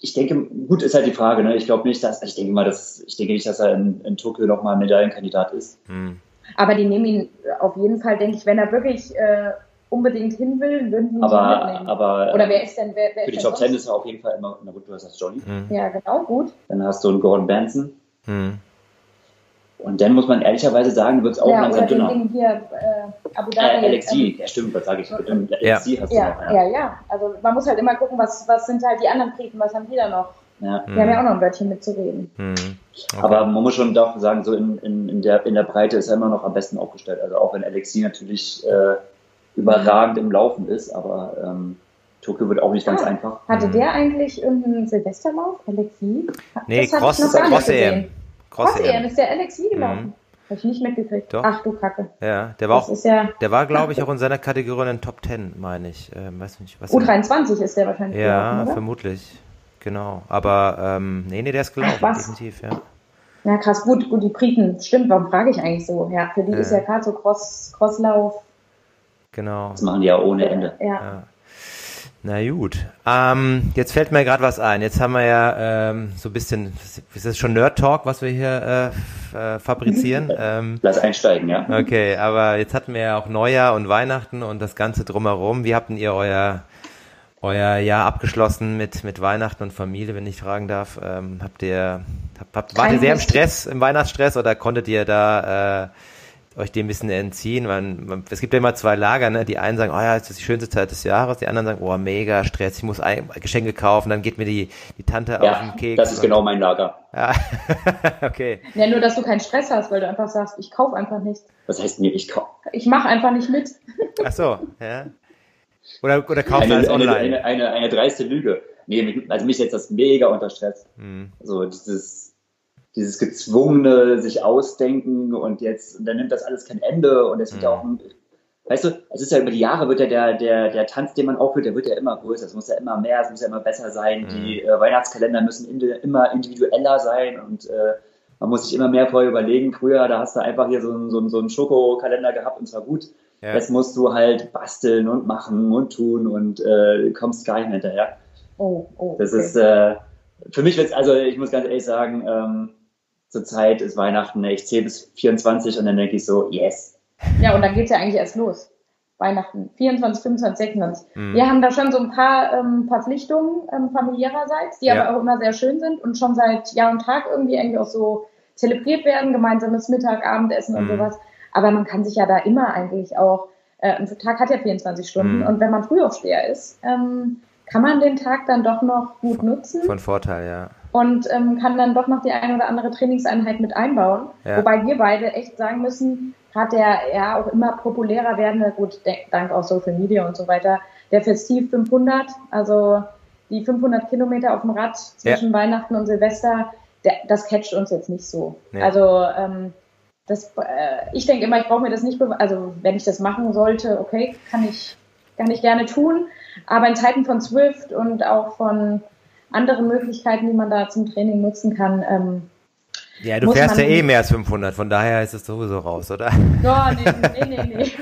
ich denke, gut ist halt die Frage, ne? Ich glaube nicht, dass, ich denke mal, dass, ich denke nicht, dass er in, in Tokio nochmal Medaillenkandidat ist. Hm. Aber die nehmen ihn auf jeden Fall, denke ich, wenn er wirklich äh, unbedingt hin will, würden die ihn aber, mitnehmen. Aber, Oder wer ist denn, wer, wer Für die Top Ten ist er auf jeden Fall immer, na gut, du hast das Johnny. Hm. Ja, genau, gut. Dann hast du einen Gordon Benson. Hm. Und dann muss man ehrlicherweise sagen, wird es auch ja, langsam dünner. Den hier, äh, Abu Dhabi. Äh, Alexi, ja, stimmt, was sage ich? Mit dem ja. hast du ja, noch. Ja. ja, ja. Also man muss halt immer gucken, was, was sind halt die anderen Briten, was haben die da noch? Ja. Wir haben ja auch noch ein Wörtchen mitzureden. Hm. Okay. Aber man muss schon doch sagen, so in, in, in, der, in der Breite ist er immer noch am besten aufgestellt. Also auch wenn Alexi natürlich äh, überragend im Laufen ist, aber ähm, Tokio wird auch nicht ganz ah, einfach. Hatte mhm. der eigentlich irgendeinen Silvesterlauf, Alexi? Nee, Cross, Cross. Cross EM ist der Alexi gelaufen. Mhm. Habe ich nicht mitgekriegt. Doch. Ach du Kacke. Ja, der war das auch, ja, der war, glaube ich, auch in seiner Kategorie in den Top 10, meine ich. Ähm, weiß nicht, was U23 ist der wahrscheinlich. Ja, gelaufen, vermutlich. Genau. Aber ähm, nee, nee, der ist gelaufen, Ach, definitiv, ja. Ja, krass, gut, gut, die Briten, stimmt, warum frage ich eigentlich so? Ja, für die ja. ist ja gerade so Cross, Crosslauf. Genau. Das machen die ja ohne Ende. ja. ja. Na gut. Ähm, jetzt fällt mir gerade was ein. Jetzt haben wir ja ähm, so ein bisschen, ist das schon Nerd Talk, was wir hier äh, äh, fabrizieren? Ähm, Lass einsteigen, ja. Okay, aber jetzt hatten wir ja auch Neujahr und Weihnachten und das Ganze drumherum. Wie habt ihr euer euer Jahr abgeschlossen mit mit Weihnachten und Familie, wenn ich fragen darf? Ähm, habt ihr habt, habt, wart ihr sehr im Stress, im Weihnachtsstress oder konntet ihr da äh, euch dem ein bisschen entziehen. Man, man, es gibt ja immer zwei Lager, ne? Die einen sagen, oh ja, es ist die schönste Zeit des Jahres, die anderen sagen, oh, mega Stress, ich muss ein, Geschenke kaufen, dann geht mir die, die Tante ja, auf den Keks. Das ist genau mein Lager. Ja, okay. Ja, nur, dass du keinen Stress hast, weil du einfach sagst, ich kaufe einfach nicht. Was heißt mir, ich kaufe? Ich mache einfach nicht mit. Ach so, ja. Oder, oder kaufst du alles online? Eine, eine, eine, eine dreiste Lüge. Nee, also mich setzt das mega unter Stress. Hm. So dieses, dieses gezwungene sich ausdenken und jetzt, und dann nimmt das alles kein Ende und es wird ja mhm. auch, weißt du, es ist ja über die Jahre wird ja der, der, der Tanz, den man aufhört, der wird ja immer größer, es muss ja immer mehr, es muss ja immer besser sein, mhm. die äh, Weihnachtskalender müssen in, immer individueller sein und äh, man muss sich immer mehr vorher überlegen. Früher, da hast du einfach hier so einen, so einen, so einen Schokokalender gehabt und zwar gut. Ja. Jetzt musst du halt basteln und machen und tun und äh, kommst gar nicht mehr hinterher. Oh, oh. Das okay. ist, äh, für mich wird's, also ich muss ganz ehrlich sagen, ähm, zur Zeit ist Weihnachten, ich zähle bis 24 und dann denke ich so, yes. Ja, und dann geht's ja eigentlich erst los. Weihnachten, 24, 25, 26. Mhm. Wir haben da schon so ein paar ähm, Verpflichtungen ähm, familiärerseits, die ja. aber auch immer sehr schön sind und schon seit Jahr und Tag irgendwie eigentlich auch so zelebriert werden, gemeinsames Mittag, Abendessen mhm. und sowas. Aber man kann sich ja da immer eigentlich auch, äh, ein Tag hat ja 24 Stunden mhm. und wenn man Frühaufsteher ist, ähm, kann man den Tag dann doch noch gut nutzen. Von Vorteil, ja und ähm, kann dann doch noch die eine oder andere Trainingseinheit mit einbauen. Ja. Wobei wir beide echt sagen müssen, hat der ja auch immer populärer werdende, gut, dank auch Social Media und so weiter, der Festiv 500, also die 500 Kilometer auf dem Rad zwischen ja. Weihnachten und Silvester, der, das catcht uns jetzt nicht so. Ja. Also ähm, das, äh, ich denke immer, ich brauche mir das nicht, also wenn ich das machen sollte, okay, kann ich, kann ich gerne tun. Aber in Zeiten von Swift und auch von andere Möglichkeiten, die man da zum Training nutzen kann. Ähm, ja, du fährst ja eh mehr als 500, von daher ist es sowieso raus, oder? Ja, nee, nee, nee, nee.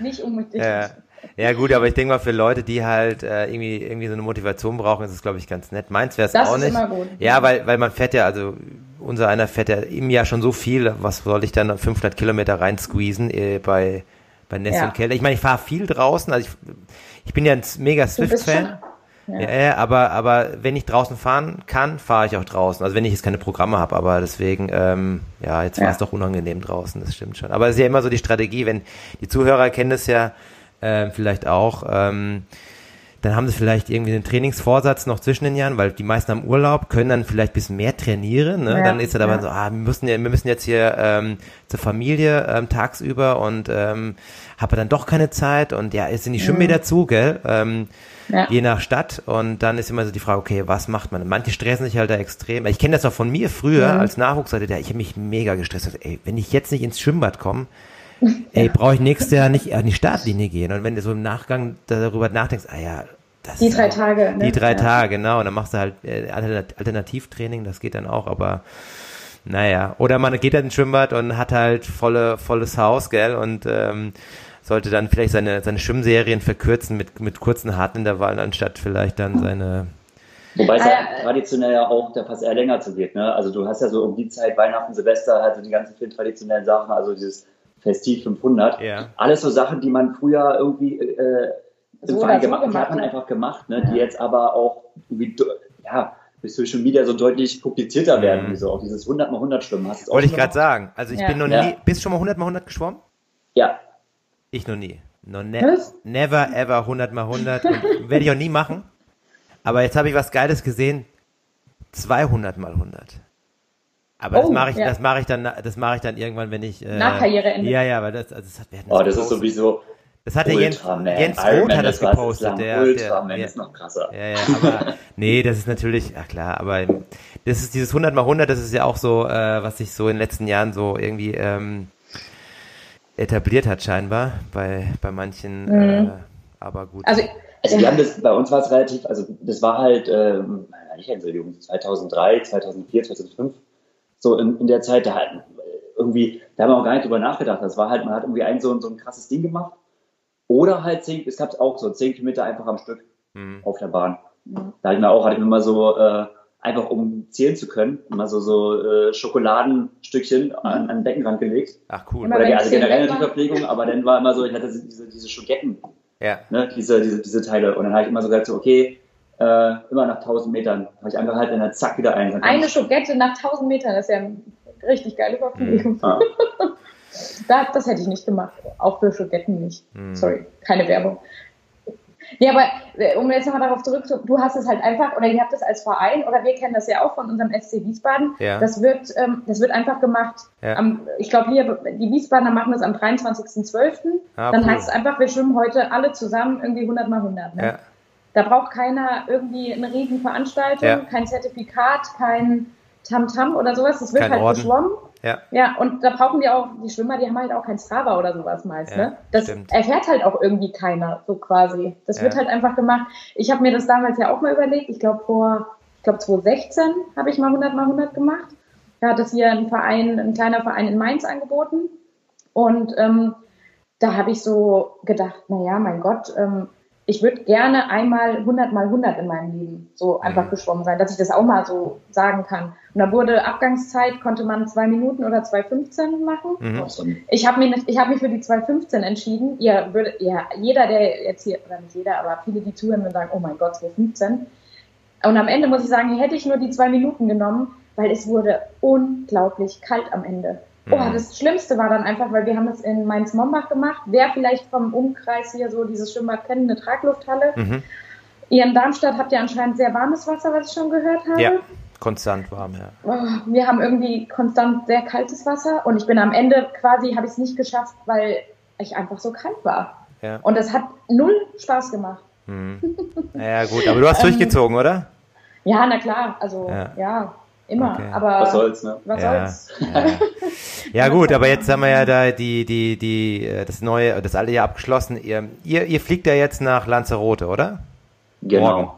nicht unbedingt. Ja. ja. gut, aber ich denke mal für Leute, die halt äh, irgendwie irgendwie so eine Motivation brauchen, ist es glaube ich ganz nett. Meins wäre es auch nicht. Immer gut. Ja, weil weil man fährt ja also unser einer fährt ja im Jahr schon so viel. Was soll ich dann 500 Kilometer rein squeezen äh, bei bei Ness ja. und Keller? Ich meine, ich fahre viel draußen. Also ich ich bin ja ein mega Swift-Fan. Ja. ja, aber, aber wenn ich draußen fahren kann, fahre ich auch draußen. Also wenn ich jetzt keine Programme habe, aber deswegen, ähm, ja, jetzt war es doch unangenehm draußen, das stimmt schon. Aber es ist ja immer so die Strategie, wenn die Zuhörer kennen das ja äh, vielleicht auch, ähm, dann haben sie vielleicht irgendwie einen Trainingsvorsatz noch zwischen den Jahren, weil die meisten haben Urlaub, können dann vielleicht ein bisschen mehr trainieren. Ne? Ja, dann ist er dabei ja. so, ah, wir müssen, ja, wir müssen jetzt hier ähm, zur Familie ähm, tagsüber und ähm, habe dann doch keine Zeit und ja, ist in die Schwimmbäder mhm. zu, gell? Ähm, ja. je nach Stadt. Und dann ist immer so die Frage, okay, was macht man? Manche stressen sich halt da extrem. Ich kenne das auch von mir früher mhm. als Nachwuchsleiter, ich habe mich mega gestresst. Also, ey, wenn ich jetzt nicht ins Schwimmbad komme, ey, brauche ich nächstes Jahr nicht an die Startlinie gehen. Und wenn du so im Nachgang darüber nachdenkst, ah ja, das die drei Tage. Ne? Die drei ja. Tage, genau. Und dann machst du halt äh, Alternativtraining, das geht dann auch, aber naja. Oder man geht dann ins Schwimmbad und hat halt volle, volles Haus, gell? Und ähm, sollte dann vielleicht seine, seine Schwimmserien verkürzen mit, mit kurzen Hartintervallen, anstatt vielleicht dann seine Wobei es ja traditionell ja auch der Pass eher länger zugeht. Ne? Also du hast ja so um die Zeit Weihnachten, Silvester, also die ganzen vielen traditionellen Sachen, also dieses Festiv 500. Ja. Alles so Sachen, die man früher irgendwie äh, im so Verein gemacht hat, hat man einfach gemacht, ne? Ja. die jetzt aber auch irgendwie, ja, durch Social Media so deutlich publizierter werden, mhm. wie so auch dieses 100 mal 100 Schwimmen. Wollte ich gerade sagen. Also ich ja. bin noch nie, bist du schon mal 100 mal 100 geschwommen? Ja. Ich noch nie. No, ne never ever 100 mal 100 und werde ich auch nie machen. Aber jetzt habe ich was Geiles gesehen. 200 mal 100. Aber das Oh, mache ich, ja. das mache ich dann, das mache ich dann irgendwann, wenn ich äh, Nach Karriereende. Ja, ja, aber das, also das hat, wir Oh, das ist sowieso Das hat der Jens. Jens Iron Roth Man, hat das gepostet. Der, Ultraman der, ist noch krasser. ja, ja, aber nee, das ist natürlich, ach klar, aber das ist dieses 100 mal 100, das ist ja auch so, äh, was sich so in den letzten Jahren so irgendwie ähm, etabliert hat scheinbar bei bei manchen. Äh, aber gut. Also, Also wir haben das, bei uns war es relativ, also das war halt, ähm, nicht Entschuldigung, 2003, 2004, 2005, so in, in der Zeit, da hatten irgendwie, da haben wir auch gar nicht drüber nachgedacht. Das war halt, man hat irgendwie ein so, ein- so ein krasses Ding gemacht. Oder halt zehn, es gab auch so zehn Kilometer einfach am Stück Hm. auf der Bahn. Da hatte ich mir auch, hatte ich mir mal so, äh, einfach um zählen zu können, mal so, so äh, Schokoladenstückchen an, an den Beckenrand gelegt. Ach cool. Immer Oder wenn also generell natürlich. Verpflegung, aber dann war immer so, ich hatte diese, diese Schoketten Ja. ne, diese, diese, diese Teile. Und dann habe ich immer so gesagt, so, okay, äh, immer nach 1000 Metern habe ich einfach halt dann zack wieder ein. Eine Schogette nach 1000 Metern, das ist ja eine richtig geile Verpflegung. Ja. Da, das hätte ich nicht gemacht. Auch für Schogetten nicht. Hm. Sorry, keine Werbung. Ja, aber äh, um jetzt nochmal darauf zurückzukommen, du hast es halt einfach, oder ihr habt es als Verein, oder wir kennen das ja auch von unserem SC Wiesbaden. Ja. Das wird, ähm, das wird einfach gemacht. Ja. Am, ich glaube, hier, die Wiesbadener machen das am 23.12. Ah, Dann cool. heißt es einfach, wir schwimmen heute alle zusammen irgendwie 100 mal 100. Ne? Ja. Da braucht keiner irgendwie eine riesen Veranstaltung, Ja. kein Zertifikat, kein Tamtam oder sowas. Das wird Kein halt Orden. geschwommen. Ja. Ja, und da brauchen die auch, die Schwimmer, die haben halt auch kein Strava oder sowas meist, Ja, ne? Das stimmt. erfährt halt auch irgendwie keiner, so quasi. Das Ja. wird halt einfach gemacht. Ich habe mir das damals ja auch mal überlegt. Ich glaube vor, ich glaube 2016 habe ich mal 100 mal 100 gemacht. Da hat es hier ein Verein, ein kleiner Verein in Mainz angeboten. Und ähm, da habe ich so gedacht, na ja, mein Gott, ähm, ich würde gerne einmal 100 mal 100 in meinem Leben so einfach Mhm. geschwommen sein, dass ich das auch mal so sagen kann. Und da wurde Abgangszeit, konnte man zwei Minuten oder 2,15 machen. Mhm. Ich habe mich, ich hab mich für die 2,15 entschieden. Ihr würdet, ja, jeder, der jetzt hier, oder nicht jeder, aber viele, die zuhören, würden sagen, oh mein Gott, 2,15. Und am Ende muss ich sagen, hätte ich nur die zwei Minuten genommen, weil es wurde unglaublich kalt am Ende. Oh, Mhm. das Schlimmste war dann einfach, weil wir haben das in Mainz-Mombach gemacht. Wer vielleicht vom Umkreis hier so dieses Schwimmbad kennt, eine Traglufthalle. Mhm. Ihr in Darmstadt habt ja anscheinend sehr warmes Wasser, was ich schon gehört habe. Ja. Konstant warm, ja. Oh, wir haben irgendwie konstant sehr kaltes Wasser und ich bin am Ende quasi, habe ich es nicht geschafft, weil ich einfach so kalt war. Ja. Und das hat null Spaß gemacht. Mhm. Ja, gut, aber du hast Ähm, durchgezogen, oder? Ja, na klar, also Ja. ja, immer. Okay. Aber Was soll's, ne? was ja. soll's? Ja. ja gut, aber jetzt haben wir ja da die, die, die, äh, das neue, das alte Jahr abgeschlossen. Ihr, ihr, ihr fliegt ja jetzt nach Lanzarote, oder? Genau. Morgen.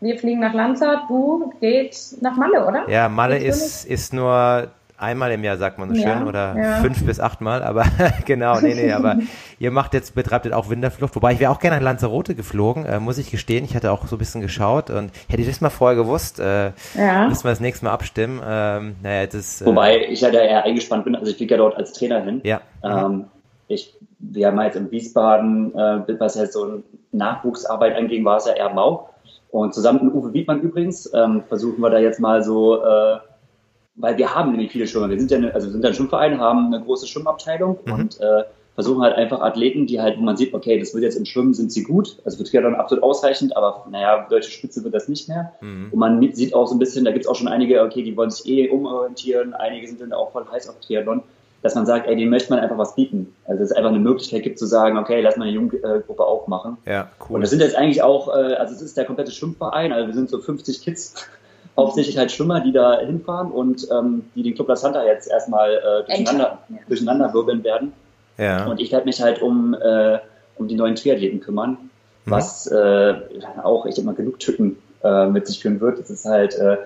Wir fliegen nach Lanzarote, du gehst nach Malle, oder? Ja, Malle ist, ist nur einmal im Jahr, sagt man so Ja, schön, oder ja. fünf bis achtmal, aber genau, nee, nee, aber ihr macht jetzt, betreibt jetzt auch Winterflucht, wobei ich wäre auch gerne nach Lanzarote geflogen, äh, muss ich gestehen, ich hatte auch so ein bisschen geschaut und hätte ich das mal vorher gewusst, äh, Ja. müssen wir das nächste Mal abstimmen, ähm, naja, das ist, äh, Wobei ich ja da eher eingespannt bin, also ich fliege ja dort als Trainer hin. ja, Ähm, ich, wir haben jetzt in Wiesbaden, äh, was jetzt so Nachwuchsarbeit anging, war es ja eher mau. Und zusammen mit Uwe Wiedmann übrigens ähm, versuchen wir da jetzt mal so, äh, weil wir haben nämlich viele Schwimmer. Wir sind ja, eine, also wir sind ja ein Schwimmverein, haben eine große Schwimmabteilung Mhm. und äh, versuchen halt einfach Athleten, die halt, wo man sieht, okay, das wird jetzt im Schwimmen sind sie gut, also für Triathlon absolut ausreichend, aber naja, deutsche Spitze wird das nicht mehr. mhm. Und man sieht auch so ein bisschen, da gibt es auch schon einige, okay, die wollen sich eh umorientieren, einige sind dann auch voll heiß auf Triathlon, dass man sagt, ey, denen möchte man einfach was bieten. Also dass es einfach eine Möglichkeit gibt zu sagen, okay, lass mal eine Jugendgruppe aufmachen. ja, cool. Und das sind jetzt eigentlich auch, äh, also es ist der komplette Schwimmverein, also wir sind so 50 Kids, hauptsächlich halt Schwimmer, die da hinfahren und ähm, die den Club La Santa jetzt erstmal äh, durcheinander, Ja. durcheinander wirbeln werden. ja, Und ich werde mich halt um, äh, um die neuen Triathleten kümmern, was äh, auch, ich denke mal, genug Tücken äh, mit sich führen wird. Das ist halt, äh,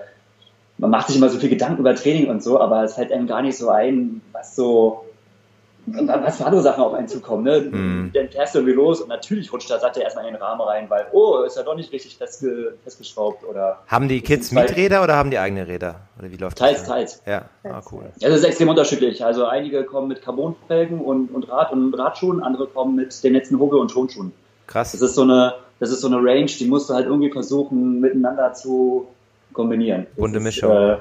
man macht sich immer so viel Gedanken über Training und so, aber es fällt einem gar nicht so ein, was so, was für andere Sachen auf einen zukommen. Ne? Mhm. Dann fährst du irgendwie los und natürlich rutscht da Satte erstmal in den Rahmen rein, weil, oh, ist ja doch nicht richtig festge festgeschraubt oder haben die Kids Mieträder oder haben die eigene Räder? Oder wie läuft teils, das? teils. Ja, ah, Teils, cool. teils. Ja, das ist extrem unterschiedlich. Also einige kommen mit Carbonfelgen und, und Rad und Radschuhen, andere kommen mit den letzten Hobel und Tonschuhen. Krass. Das ist so eine, das ist so eine Range, die musst du halt irgendwie versuchen miteinander zu kombinieren. Bunte ist, Mischung. Äh,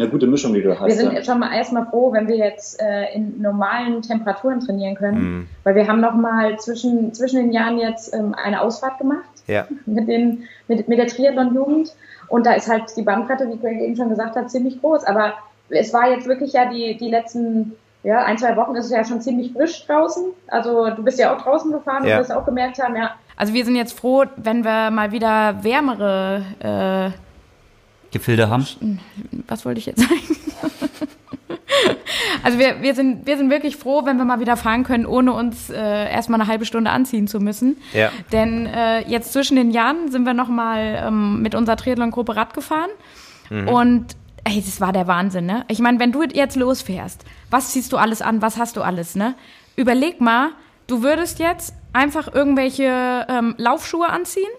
eine gute Mischung, die du hast. Wir sind ja. schon mal erstmal froh, wenn wir jetzt äh, in normalen Temperaturen trainieren können, Mhm. weil wir haben noch mal zwischen, zwischen den Jahren jetzt ähm, eine Ausfahrt gemacht Ja. mit, den, mit, mit der Triathlon-Jugend und da ist halt die Bandbreite, wie Greg eben schon gesagt hat, ziemlich groß, aber es war jetzt wirklich ja die, die letzten ja, ein, zwei Wochen ist es ja schon ziemlich frisch draußen. Also du bist ja auch draußen gefahren und Ja. wirst auch gemerkt haben, ja, Also wir sind jetzt froh, wenn wir mal wieder wärmere, äh, Gefilde haben. was wollte ich jetzt sagen? also wir, wir, sind, wir sind wirklich froh, wenn wir mal wieder fahren können, ohne uns äh, erstmal eine halbe Stunde anziehen zu müssen. Ja. Denn äh, jetzt zwischen den Jahren sind wir nochmal ähm, mit unserer Triathlon-Gruppe Rad gefahren. Und ey, das war der Wahnsinn, ne? Ich meine, wenn du jetzt losfährst, was ziehst du alles an, was hast du alles, ne? Überleg mal, du würdest jetzt einfach irgendwelche ähm, Laufschuhe anziehen,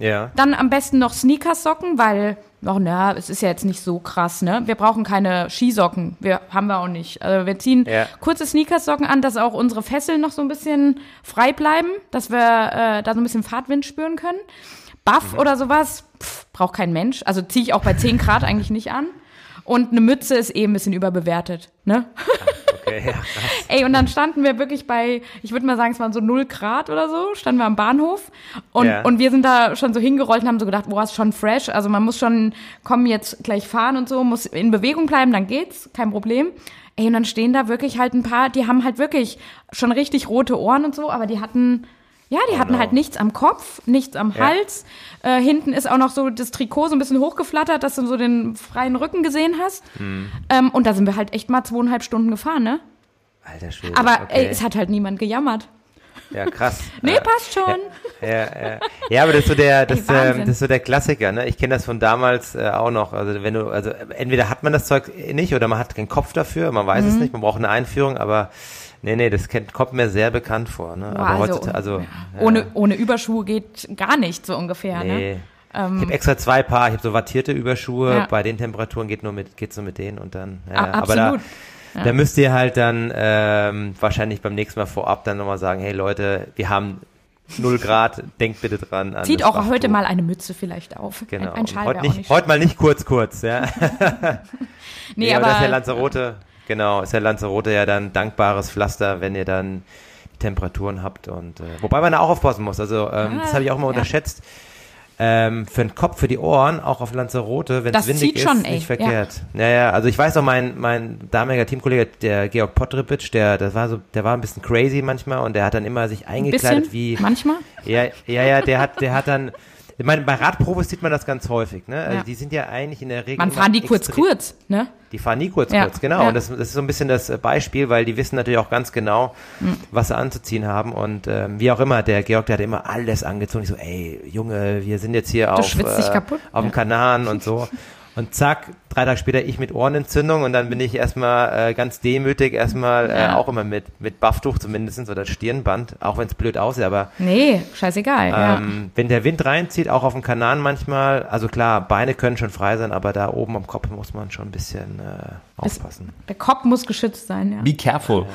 Ja. dann am besten noch Sneakersocken, weil, ach na, es ist ja jetzt nicht so krass, ne? Wir brauchen keine Skisocken. Wir haben wir auch nicht. Also wir ziehen Ja. kurze Sneakersocken an, dass auch unsere Fesseln noch so ein bisschen frei bleiben, dass wir äh, da so ein bisschen Fahrtwind spüren können. Buff Mhm. oder sowas, pff, braucht kein Mensch. Also ziehe ich auch bei 10 Grad eigentlich nicht an. Und eine Mütze ist eh ein bisschen überbewertet, ne? Okay, ja, krass. Ey, und dann standen wir wirklich bei, ich würde mal sagen, es waren so 0 Grad oder so, standen wir am Bahnhof. Und, Ja. und wir sind da schon so hingerollt und haben so gedacht, boah, ist schon fresh. Also man muss schon, komm, jetzt gleich fahren und so, muss in Bewegung bleiben, dann geht's, kein Problem. Ey, und dann stehen da wirklich halt ein paar, die haben halt wirklich schon richtig rote Ohren und so, aber die hatten, ja, die hatten no. halt nichts am Kopf, nichts am Oh Ja. Hals. Äh, hinten ist auch noch so das Trikot so ein bisschen hochgeflattert, dass du so den freien Rücken gesehen hast. Hm. Ähm, und da sind wir halt echt mal zweieinhalb Stunden gefahren, ne? Alter Schwede. Aber okay. ey, es hat halt niemand gejammert. Ja, krass. Nee, ja. passt schon. Ja, ja. ja, aber das ist so der, das, Ey, ähm, das ist so der Klassiker, ne? Ich kenne das von damals äh, auch noch. Also wenn du, also entweder hat man das Zeug nicht oder man hat keinen Kopf dafür, man weiß Mhm. es nicht, man braucht eine Einführung, aber nee, nee, das kennt, kommt mir sehr bekannt vor. Ne? Boah, aber also, heutzutage, also ja, Ohne, ohne Überschuhe geht gar nicht so ungefähr. Ne? nee. ich habe extra zwei Paar, ich habe so wattierte Überschuhe, Ja. bei den Temperaturen geht nur mit, geht's nur mit denen und dann. Ja, A- aber da, absolut. da müsst ihr halt dann ähm, wahrscheinlich beim nächsten Mal vorab dann nochmal sagen, hey Leute, wir haben null Grad, denkt bitte dran an Zieht auch heute mal eine Mütze vielleicht auf. Genau. Ein, ein Schal heute, nicht, nicht heute mal nicht kurz, kurz, ja. Nee, aber, aber, das ist ja Lanzarote, genau, ist ja Lanzarote ja dann dankbares Pflaster, wenn ihr dann die Temperaturen habt und äh, wobei man da auch aufpassen muss. Also ähm, Ah, das habe ich auch immer ja. unterschätzt. Ähm, für den Kopf, für die Ohren, auch auf Lanzarote, wenn es windig schon, ist, ey. nicht verkehrt. Ja. ja, also ich weiß auch, mein, mein damaliger Teamkollege, der Georg Pottripic, der, das war so, der war ein bisschen crazy manchmal und der hat dann immer sich ein eingekleidet bisschen, wie, manchmal. ja, ja, ja, der hat, der hat dann, ich meine, bei Radprofis sieht man das ganz häufig, ne? Also Ja. die sind ja eigentlich in der Regel. Man fahren die kurz, kurz, ne? Die fahren nie kurz, Ja, kurz, genau. ja. Und das, das ist so ein bisschen das äh, Beispiel, weil die wissen natürlich auch ganz genau, Mhm. was sie anzuziehen haben. Und ähm, wie auch immer, der Georg, der hat immer alles angezogen. Ich so, ey, Junge, wir sind jetzt hier auf, schwitzt dich kaputt. auf dem Kanaren und so. Und zack, drei Tage später ich mit Ohrenentzündung und dann bin ich erstmal äh, ganz demütig, erstmal äh, Ja. auch immer mit, mit Bufftuch zumindestens oder Stirnband, auch wenn es blöd aussieht, aber Nee, scheißegal. ja. ähm, wenn der Wind reinzieht, auch auf dem Kanal manchmal, also klar, Beine können schon frei sein, aber da oben am Kopf muss man schon ein bisschen äh, aufpassen. Der Kopf muss geschützt sein, ja. Be careful.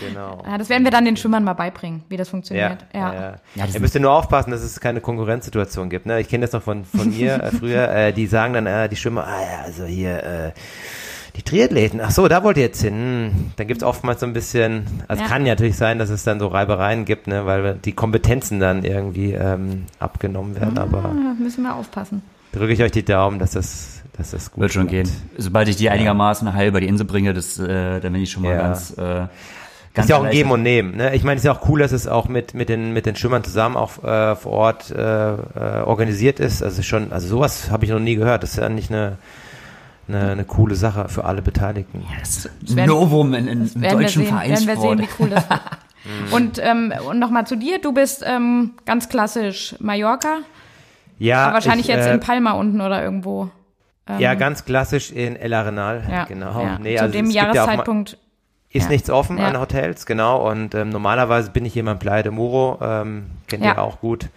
Genau. ja. Das werden wir dann den Schwimmern mal beibringen, wie das Ja, funktioniert. ja. Ja. ja. Ja, das Ihr müsst ja nur aufpassen, dass es keine Konkurrenzsituation gibt. Ne? Ich kenne das noch von, von mir äh, früher. Äh, die sagen dann, äh, die Schwimmer, ah ja, also hier, äh, die Triathleten, ach so, da wollt ihr jetzt hin. Hm, Dann gibt's oftmals so ein bisschen, also Ja. kann ja natürlich sein, dass es dann so Reibereien gibt, ne? weil die Kompetenzen dann irgendwie ähm, abgenommen werden. Aber Ah, müssen wir aufpassen. drücke ich euch die Daumen, dass das, dass das gut Wird schon gehen. Sobald ich die einigermaßen heil über die Insel bringe, das, äh, dann bin ich schon mal Ja. ganz, äh, ganz ist ja auch ein. Geben und Nehmen. Ne? Ich meine, es ist ja auch cool, dass es auch mit, mit, den, mit den Schwimmern zusammen auch äh, vor Ort äh, äh, organisiert ist. Also schon, also sowas habe ich noch nie gehört. Das ist ja nicht eine, eine, eine coole Sache für alle Beteiligten. Das Das werden- Novum in, in, Das im werden wir deutschen sehen, werden wir Vereinssport. sehen, wie cool das wird. und ähm, und nochmal zu dir, du bist ähm, ganz klassisch Mallorca, Ja, aber wahrscheinlich ich, jetzt äh, in Palma unten oder irgendwo. Ähm, Ja, ganz klassisch in El Arenal. ja, genau. Ja. Nee, zu also dem ja Jahreszeitpunkt. Ist Ja. nichts offen Ja. an Hotels, genau. Und ähm, normalerweise bin ich hier mal in Playa de Muro, ähm, kennt Ja. ihr auch gut,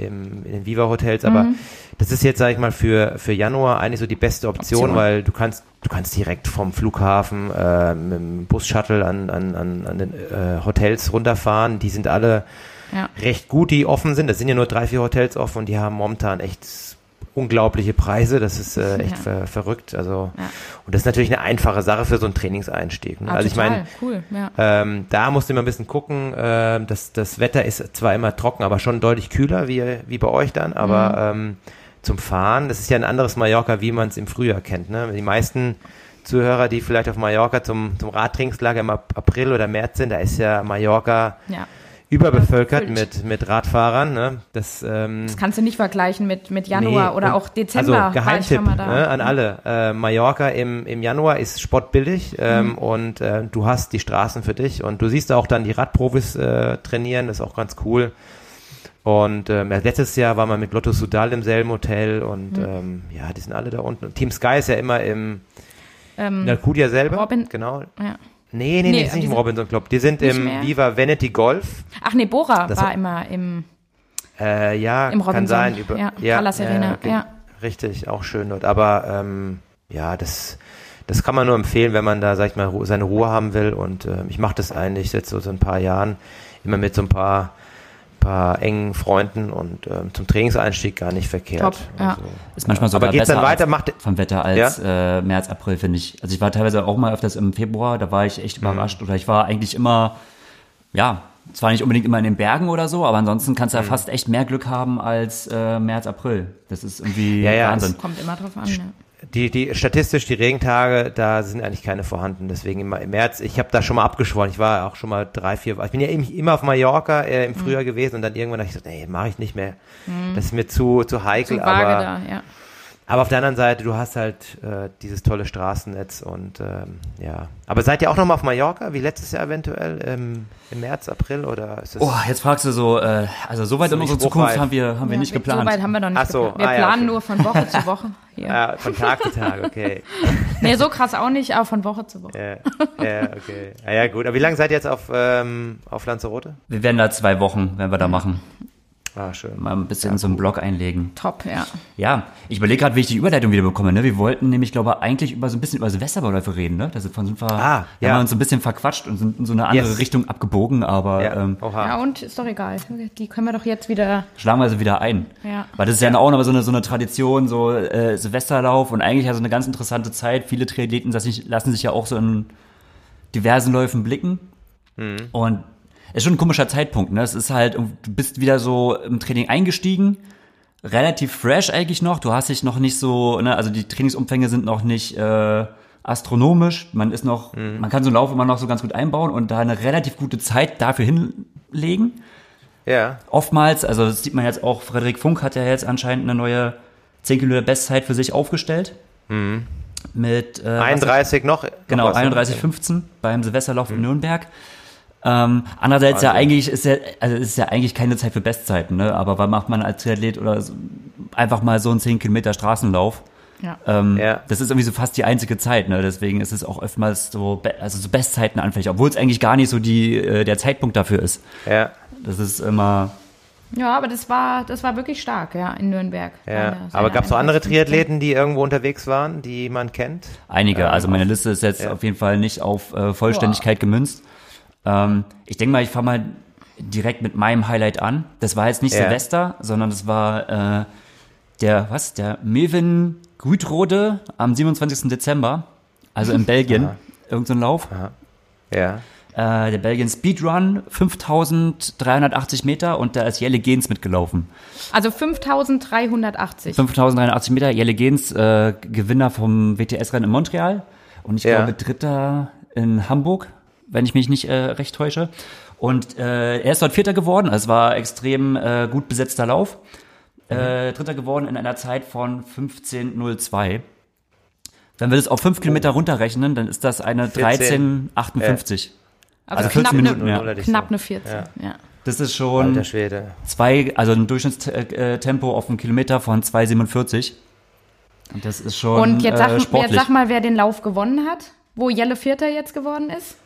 im, in den Viva-Hotels. Aber Mhm. das ist jetzt, sage ich mal, für, für Januar eigentlich so die beste Option, Option. weil du kannst, du kannst direkt vom Flughafen äh, mit dem Bus-Shuttle an, an, an, an den äh, Hotels runterfahren. Die sind alle Ja. recht gut, die offen sind. Es sind ja nur drei, vier Hotels offen und die haben momentan echt unglaubliche Preise, das ist äh, echt ver verrückt. Also Ja. und das ist natürlich eine einfache Sache für so einen Trainingseinstieg. Ne? Ah, also ich meine, cool, ja. ähm, da musst du immer ein bisschen gucken. Ähm, das, das Wetter ist zwar immer trocken, aber schon deutlich kühler wie, wie bei euch dann. Aber Mhm. ähm, zum Fahren, das ist ja ein anderes Mallorca, wie man es im Frühjahr kennt. Ne? Die meisten Zuhörer, die vielleicht auf Mallorca zum, zum Radtrainingslager im Ap- April oder März sind, da ist ja Mallorca ja. Überbevölkert Überfüllt. mit, mit Radfahrern. Ne? Das, ähm, Das kannst du nicht vergleichen mit, mit Januar Nee, oder auch Dezember. Also Geheimtipp ne, an alle. Äh, Mallorca im, im Januar ist spottbillig ähm, Mhm. und äh, du hast die Straßen für dich und du siehst auch dann die Radprofis äh, trainieren, das ist auch ganz cool. Und ähm, letztes Jahr war man mit Lotto Sudal im selben Hotel und Mhm. ähm, ja, die sind alle da unten. Und Team Sky ist ja immer im Ähm, in Alcudia selber. Robin- Genau. ja. Nee, nee, nee, Nee, das ist nicht im Robinson Club. Die sind im mehr. Viva Vanity Golf. Ach nee, Bora Das war immer im, Äh, ja, Im kann Robinson, sein. Über, ja, Palace Arena, ge- ja. Richtig, auch schön dort. Aber ähm, ja, das, das kann man nur empfehlen, wenn man da, sag ich mal, seine Ruhe haben will. Und ähm, ich mache das eigentlich jetzt so, so ein paar Jahren immer mit so ein paar, paar engen Freunden und ähm, zum Trainingseinstieg gar nicht verkehrt. Top, ja. Ist manchmal Aber sogar geht's besser dann weiter? als, Macht- vom Wetter als äh, März, April, finde ich. Also ich war teilweise auch mal öfters im Februar, da war ich echt Mhm. überrascht. Oder ich war eigentlich immer, ja, zwar nicht unbedingt immer in den Bergen oder so, aber ansonsten kannst Mhm. du ja fast echt mehr Glück haben als äh, März, April. Das ist irgendwie Ja, ja, Wahnsinn. kommt immer drauf an. Ja. Die, die statistisch die Regentage, da sind eigentlich keine vorhanden. Deswegen immer im März. Ich habe da schon mal abgeschworen. Ich war auch schon mal drei, vier. Ich bin ja immer auf Mallorca äh, Mhm. im Frühjahr gewesen und dann irgendwann habe ich gesagt, nee, mache ich nicht mehr. Das ist mir zu zu heikel. Zu aber da, ja. Aber auf der anderen Seite, du hast halt äh, dieses tolle Straßennetz und ähm, ja. Aber seid ihr auch noch mal auf Mallorca, wie letztes Jahr eventuell im, im März, April oder ist es? Oh, jetzt fragst du so, äh, also so weit So in nicht unsere Zukunft haben wir, haben wir ja, nicht So geplant. weit haben wir noch nicht Ach so, geplant. Wir ah ja, planen okay. nur von Woche zu Woche. Hier. Ja, von Tag zu Tag, okay. Nee, so krass auch nicht, aber von Woche zu Woche. ja, ja, okay. Ja, ja, gut. Aber wie lange seid ihr jetzt auf, ähm, auf Lanzarote? Wir werden da zwei Wochen, wenn wir da machen, Ah, schön. mal ein bisschen so einen Blog einlegen. Top, ja. Ja, ich überlege gerade, wie ich die Überleitung wieder bekomme. Ne? Wir wollten nämlich, glaube ich, eigentlich über so ein bisschen über Silvesterläufe reden. Ne? Da sind, von sind wir, Ah, wir ja. haben uns so ein bisschen verquatscht und sind in so eine andere Yes. Richtung abgebogen, aber Ja, ähm. Ja, und ist doch egal. Die können wir doch jetzt wieder. schlagen wir sie wieder ein. Ja. Weil das ist ja auch noch so eine, so eine Tradition, so äh, Silvesterlauf und eigentlich also eine ganz interessante Zeit. Viele Triathleten lassen sich, ja auch so in diversen Läufen blicken. Mhm. Und ist schon ein komischer Zeitpunkt. Ne? Es ist halt, du bist wieder so im Training eingestiegen, relativ fresh eigentlich noch. Du hast dich noch nicht so, ne? also die Trainingsumfänge sind noch nicht äh, astronomisch. Man ist noch, Mhm. man kann so einen Lauf immer noch so ganz gut einbauen und da eine relativ gute Zeit dafür hinlegen Ja. oftmals, also das sieht man jetzt auch, Frederik Funk hat ja jetzt anscheinend eine neue 10 Kilometer Bestzeit für sich aufgestellt. Mit äh, was- 31 noch? noch Genau, was, ne? 31,15 beim Silvesterlauf in Nürnberg. Ähm, andererseits ja Wahnsinn. eigentlich ist ja, also es ist ja eigentlich keine Zeit für Bestzeiten, ne? Aber wann macht man als Triathlet oder so, einfach mal so einen 10 Kilometer Straßenlauf? Ja. Ähm, Ja. Das ist irgendwie so fast die einzige Zeit, ne? Deswegen ist es auch oftmals so, also so Bestzeiten anfällig, obwohl es eigentlich gar nicht so die, äh, der Zeitpunkt dafür ist. Ja. Das ist immer, Ja, aber das war, das war wirklich stark, ja, in Nürnberg. Ja, Seine- aber gab es auch andere 31. Triathleten, die irgendwo unterwegs waren, die man kennt? Einige. Ähm, also meine Liste ist jetzt ja. auf jeden Fall nicht auf äh, Vollständigkeit gemünzt. Ähm, ich denke mal, ich fange mal direkt mit meinem Highlight an. Das war jetzt nicht Ja. Silvester, sondern das war äh, der, was? Der Mevin Grütrode am 27. Dezember, also in Belgien. Aha. Irgend so ein Lauf. Ja. Äh, der Belgien Speedrun, 5380 Meter und da ist Jelle Gens mitgelaufen. Also 5380. 5083 Meter, Jelle Gens, äh, Gewinner vom WTS-Rennen in Montreal und ich Ja. glaube Dritter in Hamburg, wenn ich mich nicht äh, recht täusche. Und äh, er ist dort Vierter geworden, also es war extrem äh, gut besetzter Lauf. Äh, Dritter geworden in einer Zeit von 15.02. Wenn wir das auf fünf Kilometer runterrechnen, dann ist das eine 14. 13,58. Also, also knapp 14 eine, Minuten, ja. Oder dich Knapp eine 14, ja. Das ist schon Alter Schwede. zwei, also ein Durchschnittstempo auf einen Kilometer von 2,47. Und das ist schon Und jetzt sag, äh, jetzt sportlich. sag mal, wer den Lauf gewonnen hat, wo Jelle Vierter jetzt geworden ist.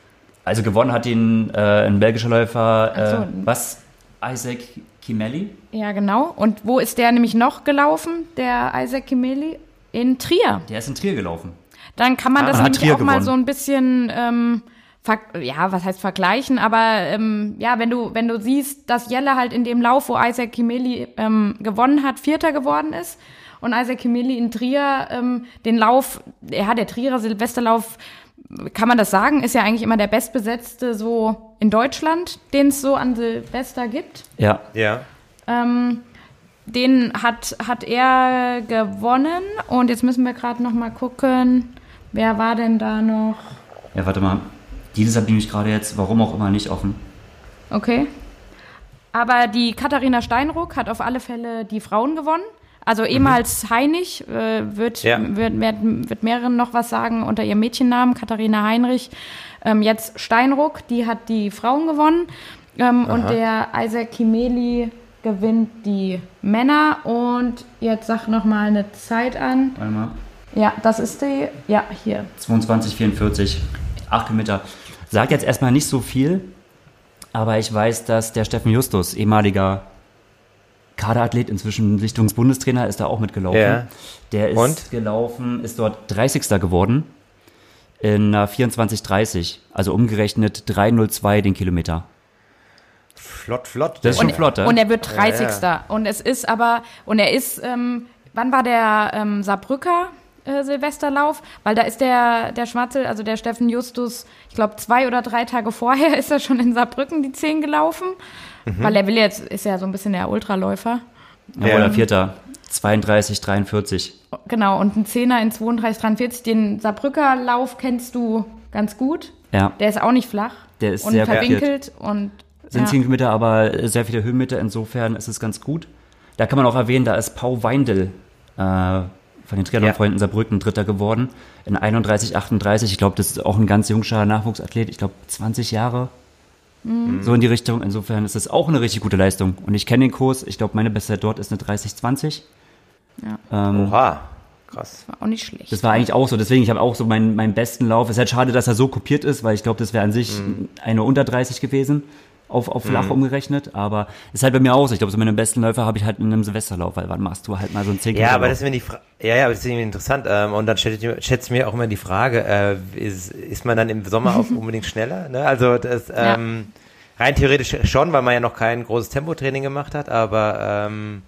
Also gewonnen hat ihn äh, ein belgischer Läufer, so. äh, was? Isaac Kimeli? Ja, genau. Und wo ist der nämlich noch gelaufen, der Isaac Kimeli? In Trier. Der ist in Trier gelaufen. Dann kann man Ah, das nämlich Trier auch mal gewonnen. so ein bisschen, ähm, ja, was heißt vergleichen, aber ähm, ja, wenn du, wenn du siehst, dass Jelle halt in dem Lauf, wo Isaac Kimeli ähm, gewonnen hat, Vierter geworden ist und Isaac Kimili in Trier ähm, den Lauf, ja, der Trierer Silvesterlauf, kann man das sagen, ist ja eigentlich immer der bestbesetzte so in Deutschland, den es so an Silvester gibt. Ja. Ja. Ähm, den hat, hat er gewonnen und jetzt müssen wir gerade noch mal gucken, wer war denn da noch? Ja, warte mal. Dieses habe ich nämlich gerade jetzt, warum auch immer, nicht offen. Okay. Aber die Katharina Steinruck hat auf alle Fälle die Frauen gewonnen. Also ehemals Heinig, äh, wird, Ja. wird, wird, wird mehreren noch was sagen unter ihrem Mädchennamen, Katharina Heinrich. Ähm, jetzt Steinruck, die hat die Frauen gewonnen. Ähm, und der Isaac Kimeli gewinnt die Männer. Und jetzt sag noch mal eine Zeit an. Warte mal. Ja, das ist die, ja, hier. 22,44. 8 Kilometer. Sagt jetzt erstmal nicht so viel, aber ich weiß, dass der Steffen Justus, ehemaliger Kaderathlet, inzwischen Sichtungsbundestrainer, ist da auch mitgelaufen. Ja. Der ist Und? gelaufen, ist dort 30. geworden in einer 24,30. Also umgerechnet 3,02 den Kilometer. Flott, flott. Das ist schon flott, ja? Und er wird Ja, 30. Und es ist aber, und er ist, ähm, wann war der ähm, Saarbrücker äh, Silvesterlauf? Weil da ist der, der Schmatzel, also der Steffen Justus, ich glaube zwei oder drei Tage vorher ist er schon in Saarbrücken die 10 gelaufen. Weil er will jetzt, ist ja so ein bisschen der Ultraläufer. Ja, Ja. oder Vierter. 32, 43. Genau, und ein Zehner in 32, 43. Den Saarbrücker Lauf kennst du ganz gut. Ja, Der ist auch nicht flach. Der ist und sehr verwinkelt und sind ja. 10 Kilometer, aber sehr viele Höhenmeter. Insofern ist es ganz gut. Da kann man auch erwähnen, da ist Pau Weindl äh, von den Triathlon-Freunden Saarbrücken Dritter geworden. In 31, 38. Ich glaube, das ist auch ein ganz jungscher Nachwuchsathlet. Ich glaube, 20 Jahre. Mhm. So in die Richtung. Insofern ist es auch eine richtig gute Leistung. Und ich kenne den Kurs. Ich glaube, meine Bestzeit dort ist eine 30, 20. Ja. Ähm, Oha. Krass. war auch nicht schlecht. das war eigentlich auch so. Deswegen, ich habe auch so meinen, meinen besten Lauf. Es ist halt schade, dass er so kopiert ist, weil ich glaube, das wäre an sich eine unter 30 gewesen. Auf, auf flach umgerechnet, aber ist halt bei mir auch so. Ich glaube, so meine besten Läufer habe ich halt in einem Silvesterlauf, weil wann machst du halt mal so einen 10 Ja, aber das ist mir die Fra ja, ja, aber das ist irgendwie interessant. Ähm, und dann ich- schätzt mir auch immer die Frage, äh, ist, ist man dann im Sommer auch unbedingt schneller? Ne? Also das ähm, rein theoretisch schon, weil man ja noch kein großes Tempotraining gemacht hat, aber ähm,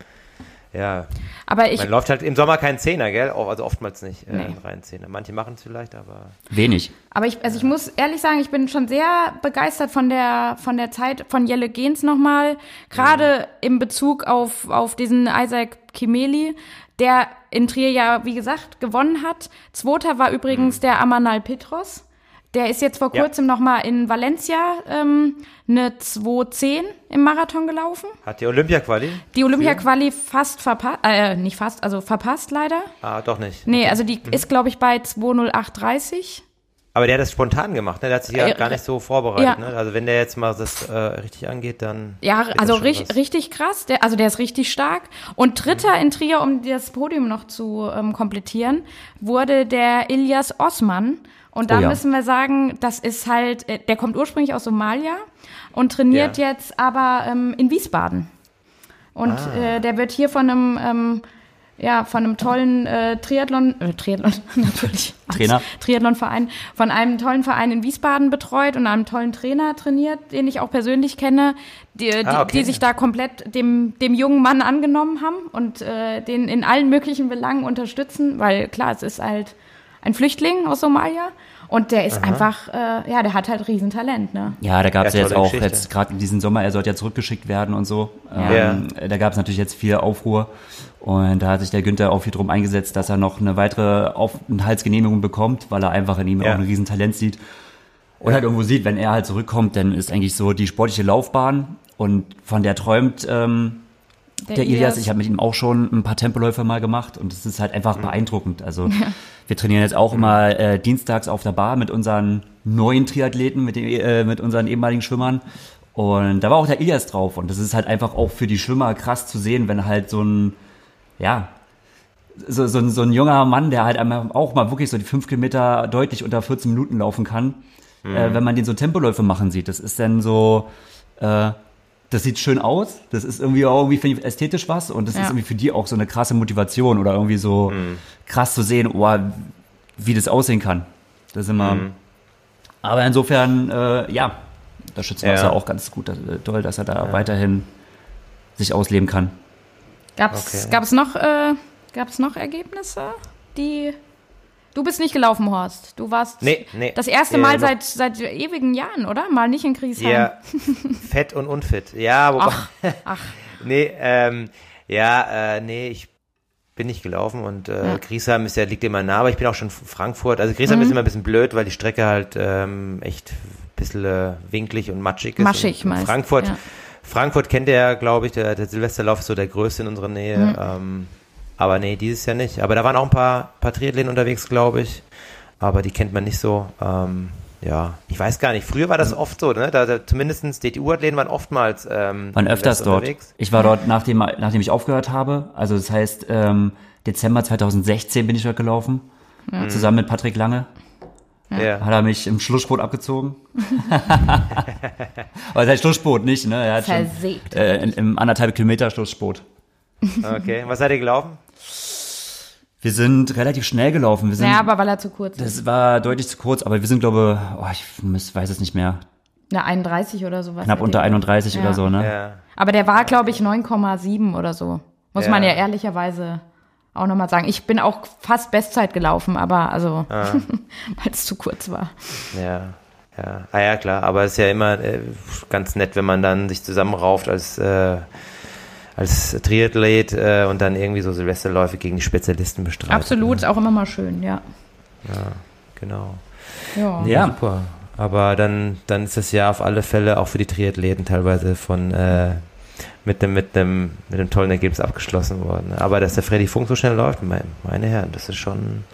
ja, Aber ich, man läuft halt im Sommer keinen Zehner, gell? Also oftmals nicht, äh, Nee. einen reinen Zehner. Manche machen es vielleicht, aber Wenig. Aber ich, also ich muss ehrlich sagen, ich bin schon sehr begeistert von der, von der Zeit von Jelle Gens nochmal. Gerade in Bezug auf, auf diesen Isaac Kimeli, der in Trier ja, wie gesagt, gewonnen hat. Zweiter war übrigens der Amanal Petros. Der ist jetzt vor Ja. kurzem noch mal in Valencia ähm, eine 2.10 im Marathon gelaufen. hat die Olympia-Quali? Die Olympia-Quali fast verpasst, äh, nicht fast, also verpasst leider. Ah, doch nicht. Nee, also die ist, glaube ich, bei 2.08.30. Aber der hat das spontan gemacht, ne? Der hat sich ja Äh, gar nicht so vorbereitet, ja. ne? Also wenn der jetzt mal das äh, richtig angeht, dann. Ja, also ri was. richtig krass. Der, also der ist richtig stark. Und Dritter in Trier, um das Podium noch zu ähm, komplettieren, wurde der Ilias Osman. Und da Oh ja. müssen wir sagen, das ist halt, äh, der kommt ursprünglich aus Somalia und trainiert Ja. jetzt aber ähm, in Wiesbaden. Und Ah. äh, der wird hier von einem, ähm, ja, von einem tollen äh, Triathlon, äh, Triathlon natürlich, Trainer. Triathlonverein, von einem tollen Verein in Wiesbaden betreut und einem tollen Trainer trainiert, den ich auch persönlich kenne, die, die, Ah, okay. die sich da komplett dem, dem jungen Mann angenommen haben und äh, den in allen möglichen Belangen unterstützen, weil klar, es ist halt ein Flüchtling aus Somalia und der ist einfach, äh, ja, der hat halt Riesentalent, ne? Ja, da gab es Ja, ja, jetzt auch, Geschichte. jetzt gerade in diesem Sommer, er sollte ja zurückgeschickt werden und so. Ja. Ähm, Da gab es natürlich jetzt viel Aufruhr. Und da hat sich der Günther auch viel drum eingesetzt, dass er noch eine weitere Aufenthaltsgenehmigung bekommt, weil er einfach in ihm Ja. auch ein Riesentalent sieht. Und halt irgendwo sieht, wenn er halt zurückkommt, dann ist eigentlich so die sportliche Laufbahn und von der träumt ähm, der, Ilias. Ich habe mit ihm auch schon ein paar Tempoläufe mal gemacht und es ist halt einfach beeindruckend. Also wir trainieren jetzt auch immer äh, dienstags auf der Bar mit unseren neuen Triathleten, mit, den, äh, mit unseren ehemaligen Schwimmern. Und da war auch der Ilias drauf. Und das ist halt einfach auch für die Schwimmer krass zu sehen, wenn halt so ein, ja, so, so, ein, so ein junger Mann, der halt auch mal wirklich so die fünf Kilometer deutlich unter 14 Minuten laufen kann, äh, wenn man den so Tempoläufe machen sieht. Das ist dann so, äh, das sieht schön aus, das ist irgendwie auch irgendwie ich, ästhetisch was und das Ja. ist irgendwie für die auch so eine krasse Motivation oder irgendwie so krass zu sehen, oh, wie das aussehen kann. Das ist immer. Aber insofern, äh, ja, da schützt man Ja. ja auch ganz gut, äh, toll, dass er da weiterhin sich ausleben kann. Gab's, Okay. gab's noch äh, Gab es noch Ergebnisse, die. Du bist nicht gelaufen, Horst. Du warst Nee, nee. das erste Äh, Mal noch- seit, seit ewigen Jahren, oder? Mal nicht in Griesheim. Ja, fett und unfit. Ja, wobei, Ach, ach. nee, ähm, ja, äh, nee, ich bin nicht gelaufen und äh, Ja. Griesheim ist ja, liegt immer nah, aber ich bin auch schon Frankfurt. Also Griesheim Mhm. ist immer ein bisschen blöd, weil die Strecke halt ähm, echt ein bisschen äh, winklig und matschig ist. Maschig und, und meist, Frankfurt, ja. Frankfurt kennt ihr ja, glaube ich, der, der Silvesterlauf ist so der größte in unserer Nähe. Mhm. Ähm, aber nee, dieses Jahr nicht. Aber da waren auch ein paar, paar Triathleten unterwegs, glaube ich. Aber die kennt man nicht so. Ähm, ja, ich weiß gar nicht. Früher war das oft so, ne? Da, da zumindestens DTU-Athleten waren oftmals ähm, Waren öfters dort. unterwegs. Ich war dort, nachdem, nachdem ich aufgehört habe. Also das heißt, ähm, Dezember 2016 bin ich dort gelaufen. Zusammen mit Patrick Lange. Ja. Hat er mich im Schlussspurt abgezogen. Aber sein Schlussspurt nicht, ne? Er hat schon, Versägt. äh, in, im anderthalb Kilometer Schlussspurt. Okay. Was seid ihr gelaufen? Wir sind relativ schnell gelaufen. Wir sind, Naja, aber weil er zu kurz ist. das war deutlich zu kurz, aber wir sind, glaube oh, ich muss, weiß es nicht mehr, Eine 31 oder sowas. knapp unter 31 Ja. oder so, ne? Ja. Aber der war, glaube ich, 9,7 oder so. Muss Ja. man ja ehrlicherweise auch nochmal sagen. Ich bin auch fast Bestzeit gelaufen, aber also, Ah. weil es zu kurz war. Ja. Ja. Ah ja, klar. Aber es ist ja immer äh, ganz nett, wenn man dann sich zusammenrauft als äh, als Triathlet äh, und dann irgendwie so Silvesterläufe gegen die Spezialisten bestreitet. Absolut, ist auch immer mal schön, ja. Genau. Ja. Ja. Super. Aber dann, dann ist das ja auf alle Fälle auch für die Triathleten teilweise von äh, mit einem mit einem mit einem tollen Ergebnis abgeschlossen worden. Aber dass der Freddy Funk so schnell läuft, meine, meine Herren, das ist schon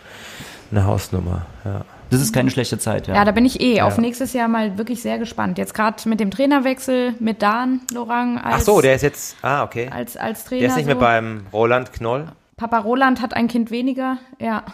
eine Hausnummer. Ja. Das ist keine schlechte Zeit, ja. Ja, da bin ich eh auf Ja. nächstes Jahr mal wirklich sehr gespannt. Jetzt gerade mit dem Trainerwechsel, mit Dan Lorang als, Ach so, der ist jetzt. Ah, okay. als, als Trainer. Der ist nicht mehr so. beim Roland Knoll. Papa Roland hat ein Kind weniger, ja.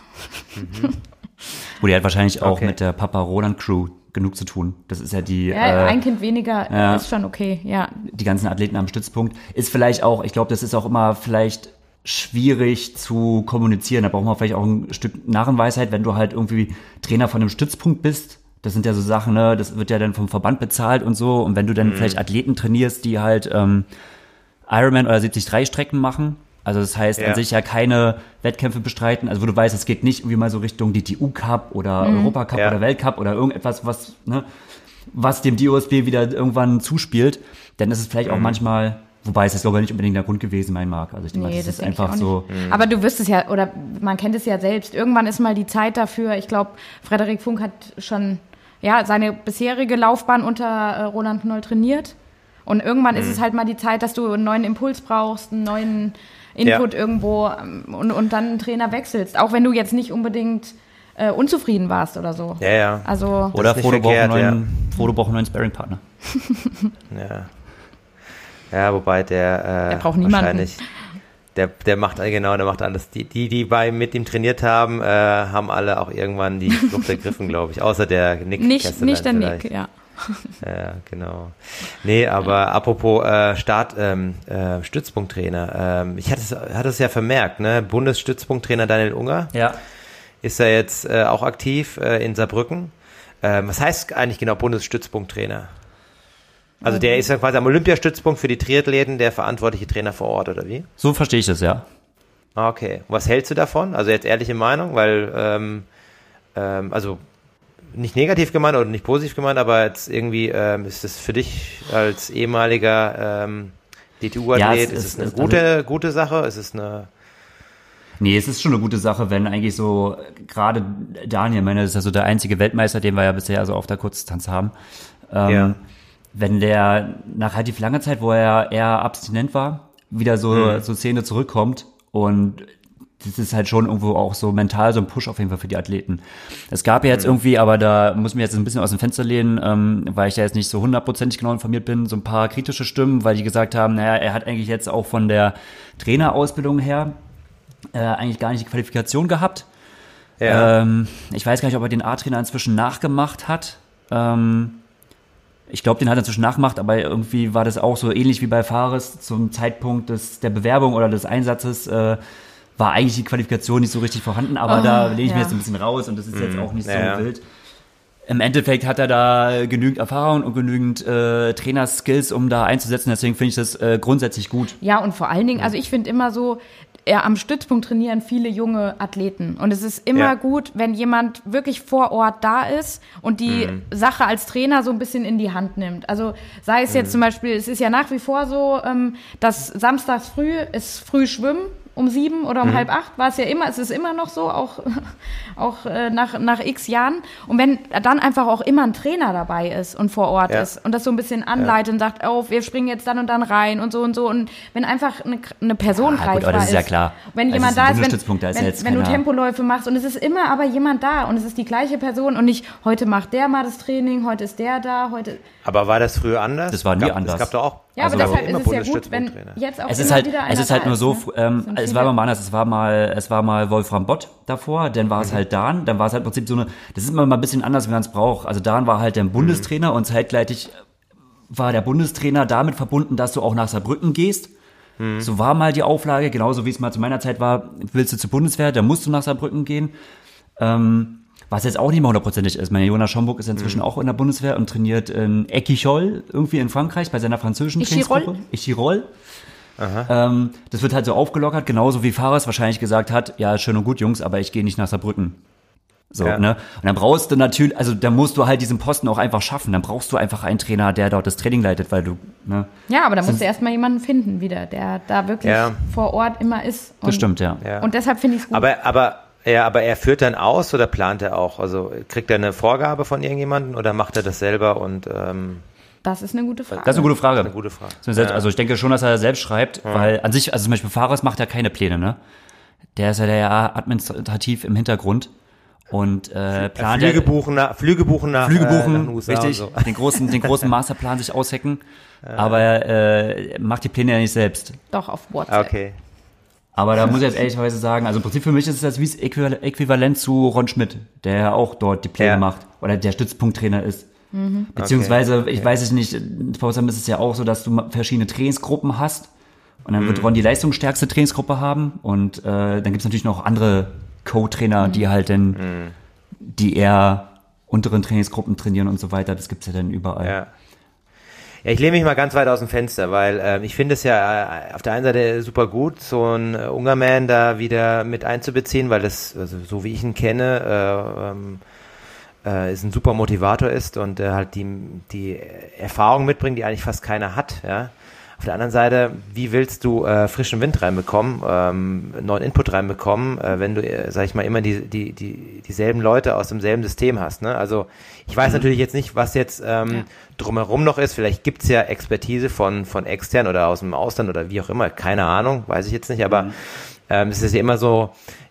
Wo die hat wahrscheinlich auch Okay. mit der Papa Roland Crew genug zu tun. Das ist ja die, ja äh, ein Kind weniger ja. ist schon okay, ja. die ganzen Athleten am Stützpunkt. Ist vielleicht auch, ich glaube, das ist auch immer vielleicht schwierig zu kommunizieren. Da braucht man vielleicht auch ein Stück Narrenweisheit, wenn du halt irgendwie Trainer von einem Stützpunkt bist. Das sind ja so Sachen, ne, das wird ja dann vom Verband bezahlt und so. Und wenn du dann vielleicht Athleten trainierst, die halt ähm, Ironman oder 73 Strecken machen, also das heißt Ja. an sich ja keine Wettkämpfe bestreiten, also wo du weißt, es geht nicht irgendwie mal so Richtung DTU Cup oder Europa Cup Ja. oder Weltcup oder irgendetwas, was, ne, was dem DOSB wieder irgendwann zuspielt, dann ist es vielleicht Mhm. auch manchmal, wobei es jetzt glaube ich nicht unbedingt der Grund gewesen sein mag. Also ich denke, Nee, das, das ist einfach so. Mhm. Aber du wirst es ja, oder man kennt es ja selbst. Irgendwann ist mal die Zeit dafür. Ich glaube, Frederik Funk hat schon ja, seine bisherige Laufbahn unter äh, Roland Knoll trainiert. Und irgendwann Mhm. ist es halt mal die Zeit, dass du einen neuen Impuls brauchst, einen neuen Input irgendwo ähm, und, und dann einen Trainer wechselst. Auch wenn du jetzt nicht unbedingt äh, unzufrieden warst oder so. Ja, ja. Also, Oder Frodo braucht, einen neuen, neuen Sparringpartner. Ja. Ja, wobei der, äh, Der braucht niemanden. wahrscheinlich, der, der macht, genau, der macht alles. Die, die, die bei mit ihm trainiert haben, äh, haben alle auch irgendwann die Flucht ergriffen, glaube ich. Außer der Nick. nicht, nicht der vielleicht. Nick, ja. Ja, genau. Nee, aber apropos äh, Start, ähm, äh, Stützpunkttrainer. Ähm, ich hatte es, hatte es ja vermerkt, ne? Bundesstützpunkttrainer Daniel Unger Ja. ist er jetzt äh, auch aktiv äh, in Saarbrücken. Ähm, was heißt eigentlich genau Bundesstützpunkttrainer? Also der ist ja quasi am Olympiastützpunkt für die Triathleten der verantwortliche Trainer vor Ort, oder wie? So verstehe ich das, ja. Ah, Okay. Was hältst du davon? Also jetzt ehrliche Meinung, weil, ähm, ähm, also nicht negativ gemeint oder nicht positiv gemeint, aber jetzt irgendwie ähm, ist es für dich als ehemaliger ähm, DTU-Athlet, Ja, ist ist- es eine es- gute, gute Sache? Ist es eine Nee, es ist schon eine gute Sache, wenn eigentlich so, gerade Daniel, meine, das ist ja so der einzige Weltmeister, den wir ja bisher so auf der Kurzdistanz haben. Ähm, Ja. Wenn der nach relativ langer Zeit, wo er eher abstinent war, wieder so, Mhm. so Szene zurückkommt und das ist halt schon irgendwo auch so mental so ein Push auf jeden Fall für die Athleten. Es gab ja jetzt Mhm. irgendwie, aber da muss ich mir jetzt ein bisschen aus dem Fenster lehnen, ähm, weil ich da jetzt nicht so hundertprozentig genau informiert bin, so ein paar kritische Stimmen, weil die gesagt haben, naja, er hat eigentlich jetzt auch von der Trainerausbildung her äh, eigentlich gar nicht die Qualifikation gehabt. ja, Ähm, ich weiß gar nicht, ob er den A-Trainer inzwischen nachgemacht hat. Ähm, ich glaube, den hat er inzwischen nachgemacht, aber irgendwie war das auch so ähnlich wie bei Fares zum Zeitpunkt des, der Bewerbung oder des Einsatzes. Äh, war eigentlich die Qualifikation nicht so richtig vorhanden, aber Oh, da lehne ich mir ja. jetzt ein bisschen raus und das ist jetzt auch nicht so Ja, ja. wild. Im Endeffekt hat er da genügend Erfahrung und genügend äh, Trainerskills, um da einzusetzen. Deswegen finde ich das äh, grundsätzlich gut. Ja, und vor allen Dingen, also ich finde immer so, ja, am Stützpunkt trainieren viele junge Athleten. Und es ist immer Ja. gut, wenn jemand wirklich vor Ort da ist und die Mhm. Sache als Trainer so ein bisschen in die Hand nimmt. Also sei es Mhm. jetzt zum Beispiel, es ist ja nach wie vor so, ähm, dass samstags früh ist früh schwimmen um sieben oder Mhm. um halb acht war es ja immer, es ist immer noch so, auch, auch äh, nach, nach x Jahren. Und wenn dann einfach auch immer ein Trainer dabei ist und vor Ort Ja. ist und das so ein bisschen anleitet und sagt, oh, wir springen jetzt dann und dann rein und so und so. Und wenn einfach eine, eine Person Ja, gut, greifbar das ist ja ist. klar. Wenn Also jemand da ist, wenn, da ist wenn, ja wenn du Tempoläufe machst und es ist immer aber jemand da und es ist die gleiche Person und nicht, heute macht der mal das Training, heute ist der da, heute. Aber war das früher anders? Das war nie gab, anders. Es gab doch auch. Ja, Also aber da deshalb immer ist es ja gut, wenn jetzt auch Es immer ist halt, wieder es ist halt da nur so, ne? ähm, Sind es viele- war mal anders. Es war mal, es war mal Wolfram Bott davor, dann war es halt Dan, dann war es halt im Prinzip so eine, das ist immer mal ein bisschen anders, wie man es braucht. Also Dan war halt der Bundestrainer und zeitgleitig war der Bundestrainer damit verbunden, dass du auch nach Saarbrücken gehst. So war mal die Auflage, genauso wie es mal zu meiner Zeit war, willst du zur Bundeswehr, dann musst du nach Saarbrücken gehen. Ähm, was jetzt auch nicht mehr hundertprozentig ist. Meine Jonas Schomburg ist inzwischen auch in der Bundeswehr und trainiert in Equichol, irgendwie in Frankreich, bei seiner französischen Ichirol? Trainingsgruppe. Ichirol. Ähm, das wird halt so aufgelockert, genauso wie Fares wahrscheinlich gesagt hat, ja, schön und gut, Jungs, aber ich gehe nicht nach Saarbrücken. So, Ja. ne? Und dann brauchst du natürlich, also da musst du halt diesen Posten auch einfach schaffen. Dann brauchst du einfach einen Trainer, der dort das Training leitet, weil du, ne? Ja, aber da musst du erstmal jemanden finden wieder, der da wirklich Ja. vor Ort immer ist. Und, Das stimmt, ja. Ja. Und deshalb finde ich es gut. Aber, aber, ja, aber er führt dann aus oder plant er auch? Also kriegt er eine Vorgabe von irgendjemandem oder macht er das selber und ähm, das ist eine gute Frage. Das ist eine gute Frage. eine gute Frage. Also ich denke schon, dass er selbst schreibt, weil an sich, also zum Beispiel Fares macht ja keine Pläne, ne? Der ist ja der ja administrativ im Hintergrund und äh, plant ja- Flüge buchen nach, Flüge buchen nach, Flüge äh, nach buchen, den USA richtig, und so. den großen, den großen Masterplan sich aushacken, aber äh, macht die Pläne ja nicht selbst. Doch auf WhatsApp. Okay. Aber da muss ich jetzt ehrlicherweise sagen, also im Prinzip für mich ist es das wie das Äquival- Äquivalent zu Ron Schmidt, der ja auch dort die Pläne Ja. macht oder der Stützpunkttrainer ist. Beziehungsweise, ich weiß es nicht, in VSM ist es ja auch so, dass du verschiedene Trainingsgruppen hast und dann wird Ron die leistungsstärkste Trainingsgruppe haben und äh, dann gibt es natürlich noch andere Co-Trainer, die halt dann die eher unteren Trainingsgruppen trainieren und so weiter. Das gibt's ja dann überall. Ja. Ja, ich lehne mich mal ganz weit aus dem Fenster, weil ähm, ich finde es ja äh, auf der einen Seite super gut, so ein äh, Ungerman da wieder mit einzubeziehen, weil das, also so wie ich ihn kenne, äh, ähm, äh, ist ein super Motivator ist und äh, halt die, die Erfahrung mitbringt, die eigentlich fast keiner hat, ja. Auf der anderen Seite, wie willst du äh, frischen Wind reinbekommen, ähm, neuen Input reinbekommen, äh, wenn du, äh, sag ich mal, immer die, die, die, dieselben Leute aus demselben System hast. Ne? Also ich weiß natürlich jetzt nicht, was jetzt ähm, Ja. drumherum noch ist. Vielleicht gibt's ja Expertise von, von extern oder aus dem Ausland oder wie auch immer. Keine Ahnung, weiß ich jetzt nicht. Aber ähm, es ist ja immer so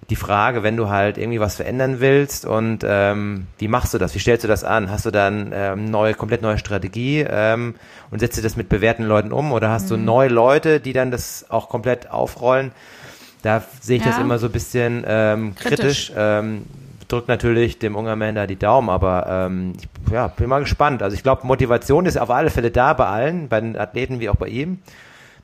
die Frage, wenn du halt irgendwie was verändern willst und ähm, wie machst du das? Wie stellst du das an? Hast du dann ähm, neue, komplett neue Strategie ähm, und setzt du das mit bewährten Leuten um oder hast du neue Leute, die dann das auch komplett aufrollen? Da sehe ich das Ja. immer so ein bisschen ähm, kritisch. Kritisch. Ähm, drückt natürlich dem Ungerman da die Daumen, aber ähm, ich ja, bin mal gespannt. Also ich glaube, Motivation ist auf alle Fälle da bei allen, bei den Athleten wie auch bei ihm.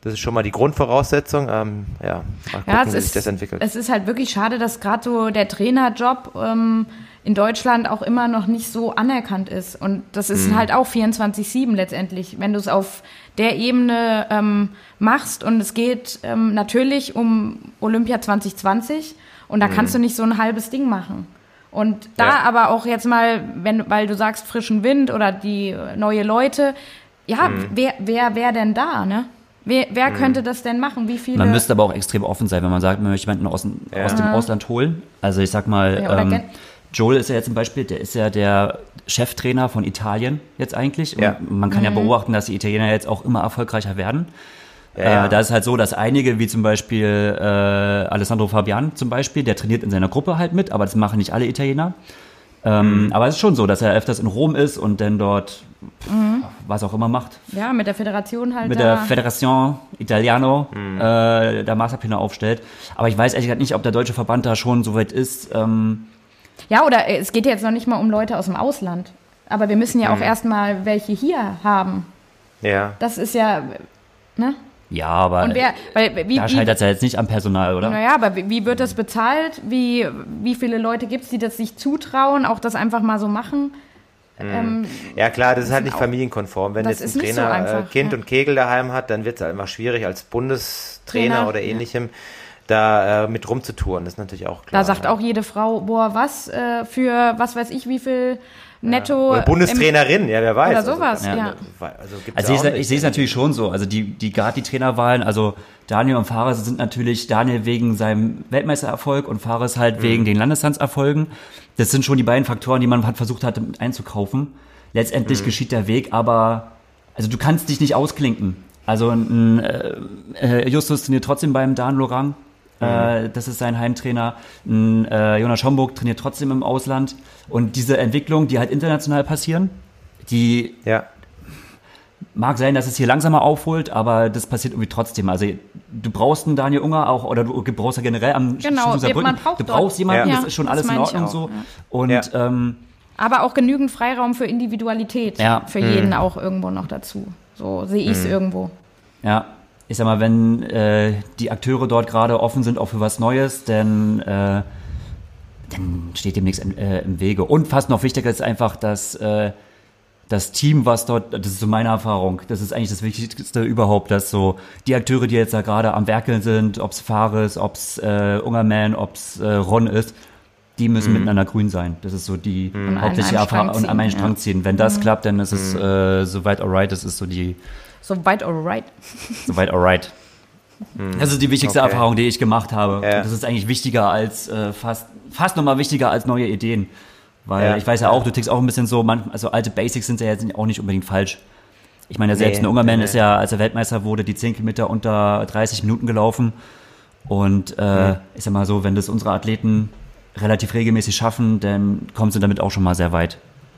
Das ist schon mal die Grundvoraussetzung. Ähm, ja, mal gucken, Ja, es wie sich ist, das entwickelt. es ist halt wirklich schade, dass gerade so der Trainerjob ähm, in Deutschland auch immer noch nicht so anerkannt ist. Und das ist Mhm. halt auch 24-7 letztendlich, wenn du es auf der Ebene ähm, machst. Und es geht ähm, natürlich um Olympia 2020 und da kannst du nicht so ein halbes Ding machen. Und da Mhm. Ja. aber auch jetzt mal, wenn, weil du sagst frischen Wind oder die neue Leute, ja, Mhm. wer, wer, wer denn da, ne? Wer, wer könnte das denn machen? Wie viele? Man müsste aber auch extrem offen sein, wenn man sagt, man möchte jemanden aus, dem- Ja. aus dem Ausland holen. Also ich sag mal, Ja, ähm, Joel ist ja jetzt zum Beispiel, der ist ja der Cheftrainer von Italien jetzt eigentlich. Und Ja. man kann ja beobachten, dass die Italiener jetzt auch immer erfolgreicher werden. Ja, ja. Äh, da ist halt so, dass einige, wie zum Beispiel äh, Alessandro Fabian zum Beispiel, der trainiert in seiner Gruppe halt mit, aber das machen nicht alle Italiener. Ähm, Aber es ist schon so, dass er öfters in Rom ist und dann dort was auch immer macht. Ja, mit der Föderation halt Mit da. der Federazione Italiano äh, der Masterpläne aufstellt. Aber ich weiß ehrlich gesagt nicht, ob der deutsche Verband da schon so weit ist. Ähm, ja, oder äh, es geht jetzt noch nicht mal um Leute aus dem Ausland. Aber wir müssen ja auch erstmal welche hier haben. ja. Das ist ja, ne? Ja, aber Und wer, weil, wie, da scheitert es ja jetzt nicht am Personal, oder? naja, aber wie, wie wird das bezahlt? Wie, wie viele Leute gibt es, die das sich zutrauen, auch das einfach mal so machen? Ähm, Ja klar, das ist halt nicht familienkonform. Wenn jetzt ein nicht so Trainer einfach, äh, Kind ja. und Kegel daheim hat, dann wird es halt einfach schwierig als Bundestrainer Trainer, oder ja. ähnlichem. da äh, mit rumzutouren. Das ist natürlich auch klar. Da sagt auch jede Frau, boah, was äh, für, was weiß ich, wie viel netto. Oder Bundestrainerin, ja, wer weiß. Oder Also, sowas, ja. ja. Also, gibt's Also ich, ich sehe es natürlich schon so. Also die, die gerade die Trainerwahlen, also Daniel und Fares sind natürlich Daniel wegen seinem Weltmeistererfolg und Fares halt Mhm. wegen den Landeslandserfolgen. Das sind schon die beiden Faktoren, die man hat versucht hat mit einzukaufen. Letztendlich Mhm. geschieht der Weg, aber also du kannst dich nicht ausklinken. Also ein, äh, äh, Justus trainiert trotzdem beim Dan Lorang. Äh, das ist sein Heimtrainer. Ein, äh, Jonas Schomburg trainiert trotzdem im Ausland. Und diese Entwicklung, die halt international passieren, die Ja, Mag sein, dass es hier langsamer aufholt, aber das passiert irgendwie trotzdem. Also du brauchst einen Daniel Unger auch, oder du brauchst ja generell am Genau, Schuh dieser man Brücken. braucht Du dort- brauchst jemanden, Ja, das ist schon alles in Ordnung so. ja. Und Ja. ähm, Aber auch genügend Freiraum für Individualität. Ja. Für jeden auch irgendwo noch dazu. So sehe ich es irgendwo. ja, ich sag mal, wenn äh, die Akteure dort gerade offen sind auch für was Neues, dann, äh, dann steht dem nichts im, äh, im Wege. Und fast noch wichtiger ist einfach, dass äh, das Team, was dort, das ist so meine Erfahrung, das ist eigentlich das Wichtigste überhaupt, dass so die Akteure, die jetzt da gerade am Werkeln sind, ob's Fares, ob's äh, Ungerman, ob's äh, Ron ist, die müssen miteinander grün sein. Das ist so die an hauptsächliche Erfahrung und an meinen ziehen, Strang ziehen. Wenn das klappt, dann ist es äh, soweit alright, das ist so die So weit alright. soweit alright. Das ist die wichtigste Okay. Erfahrung, die ich gemacht habe. Ja. Das ist eigentlich wichtiger als äh, fast fast nochmal wichtiger als neue Ideen. Weil Ja. ich weiß ja auch, du tickst auch ein bisschen so, man, also alte Basics sind ja jetzt auch nicht unbedingt falsch. Ich meine, selbst Nee, ein Ungerman nee, ist ja, als er Weltmeister wurde, die 10 Kilometer unter 30 Minuten gelaufen. Und äh, ich sag mal so, wenn das unsere Athleten relativ regelmäßig schaffen, dann kommen sie damit auch schon mal sehr weit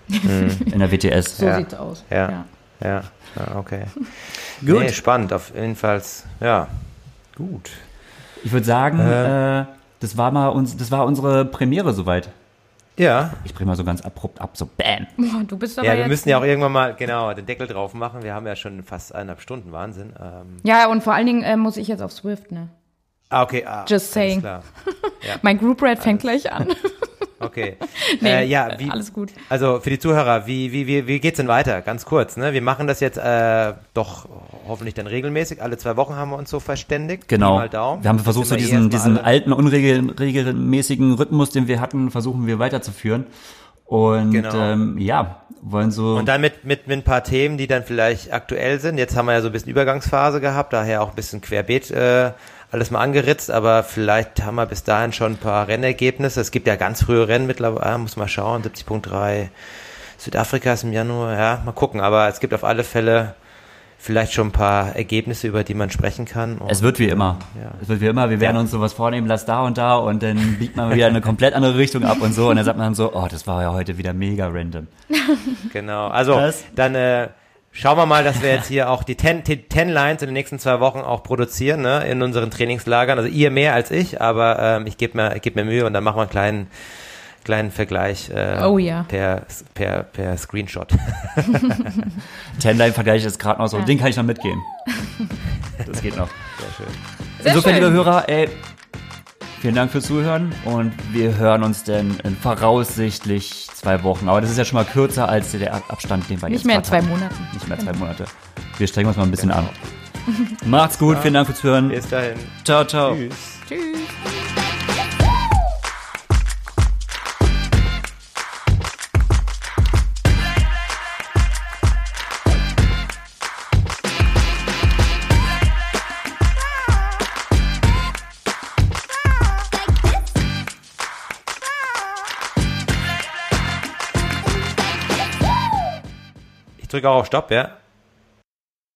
in der WTS. So Ja. sieht's aus. Ja. ja, ja okay. Gut. Nee, spannend, auf jeden Fall. Ja, gut. Ich würde sagen, Äh. äh, das war mal uns, das war unsere Premiere soweit. Ja, Ich bringe mal so ganz abrupt ab, so bam. Boah, du bist aber ja, wir jetzt müssen ja auch irgendwann mal, genau, den Deckel drauf machen. Wir haben ja schon fast eineinhalb Stunden, Wahnsinn. Ähm, Ja, und vor allen Dingen äh, muss ich jetzt auf Swift, ne? ah, okay. Ah, Just alles saying. Klar. Mein Group Rate fängt gleich an. Okay. Nee, äh, ja, wie, alles gut. Also für die Zuhörer, wie, wie, wie, wie geht's denn weiter? Ganz kurz, ne? Wir machen das jetzt äh, doch hoffentlich dann regelmäßig. Alle zwei Wochen haben wir uns so verständigt. Genau. Mal Daumen. Wir haben versucht, so diesen, diesen alten, unregelmäßigen Rhythmus, den wir hatten, versuchen wir weiterzuführen. Und Genau. ähm, ja, wollen so. Und dann mit, mit, mit ein paar Themen, die dann vielleicht aktuell sind. Jetzt haben wir ja so ein bisschen Übergangsphase gehabt, daher auch ein bisschen querbeet äh, alles mal angeritzt, aber vielleicht haben wir bis dahin schon ein paar Rennergebnisse. Es gibt ja ganz frühe Rennen mittlerweile, ah, muss mal schauen, 70.3 Südafrika ist im Januar, ja, mal gucken. Aber es gibt auf alle Fälle vielleicht schon ein paar Ergebnisse, über die man sprechen kann. Und, es wird wie immer. Ja. Es wird wie immer. Wir werden Ja. uns sowas vornehmen, lass da und da und dann biegt man wieder in eine komplett andere Richtung ab und so. Und dann sagt man dann so, oh, das war ja heute wieder mega random. Genau, also Was? dann äh, schauen wir mal, dass wir jetzt hier auch die Ten, die Ten Lines in den nächsten zwei Wochen auch produzieren, ne, in unseren Trainingslagern. Also ihr mehr als ich, aber ähm, ich gebe mir, ich geb mir Mühe und dann machen wir einen kleinen, kleinen Vergleich äh, Oh ja. per, per, per Screenshot. Tenline-Vergleich ist gerade noch so, Ja. den kann ich noch mitgehen. Das geht noch. Sehr schön. Sehr Insofern, schön. liebe Hörer, ey, vielen Dank fürs Zuhören und wir hören uns dann in voraussichtlich zwei Wochen. Aber das ist ja schon mal kürzer als der Abstand, den wir Nicht jetzt mehr in zwei. Monaten. Nicht mehr zwei Monate. Wir strengen uns mal ein bisschen an. Macht's gut, vielen Dank fürs Zuhören. Bis dahin. Ciao, ciao. Tschüss. Tschüss. Drücke auch auf Stopp, ja?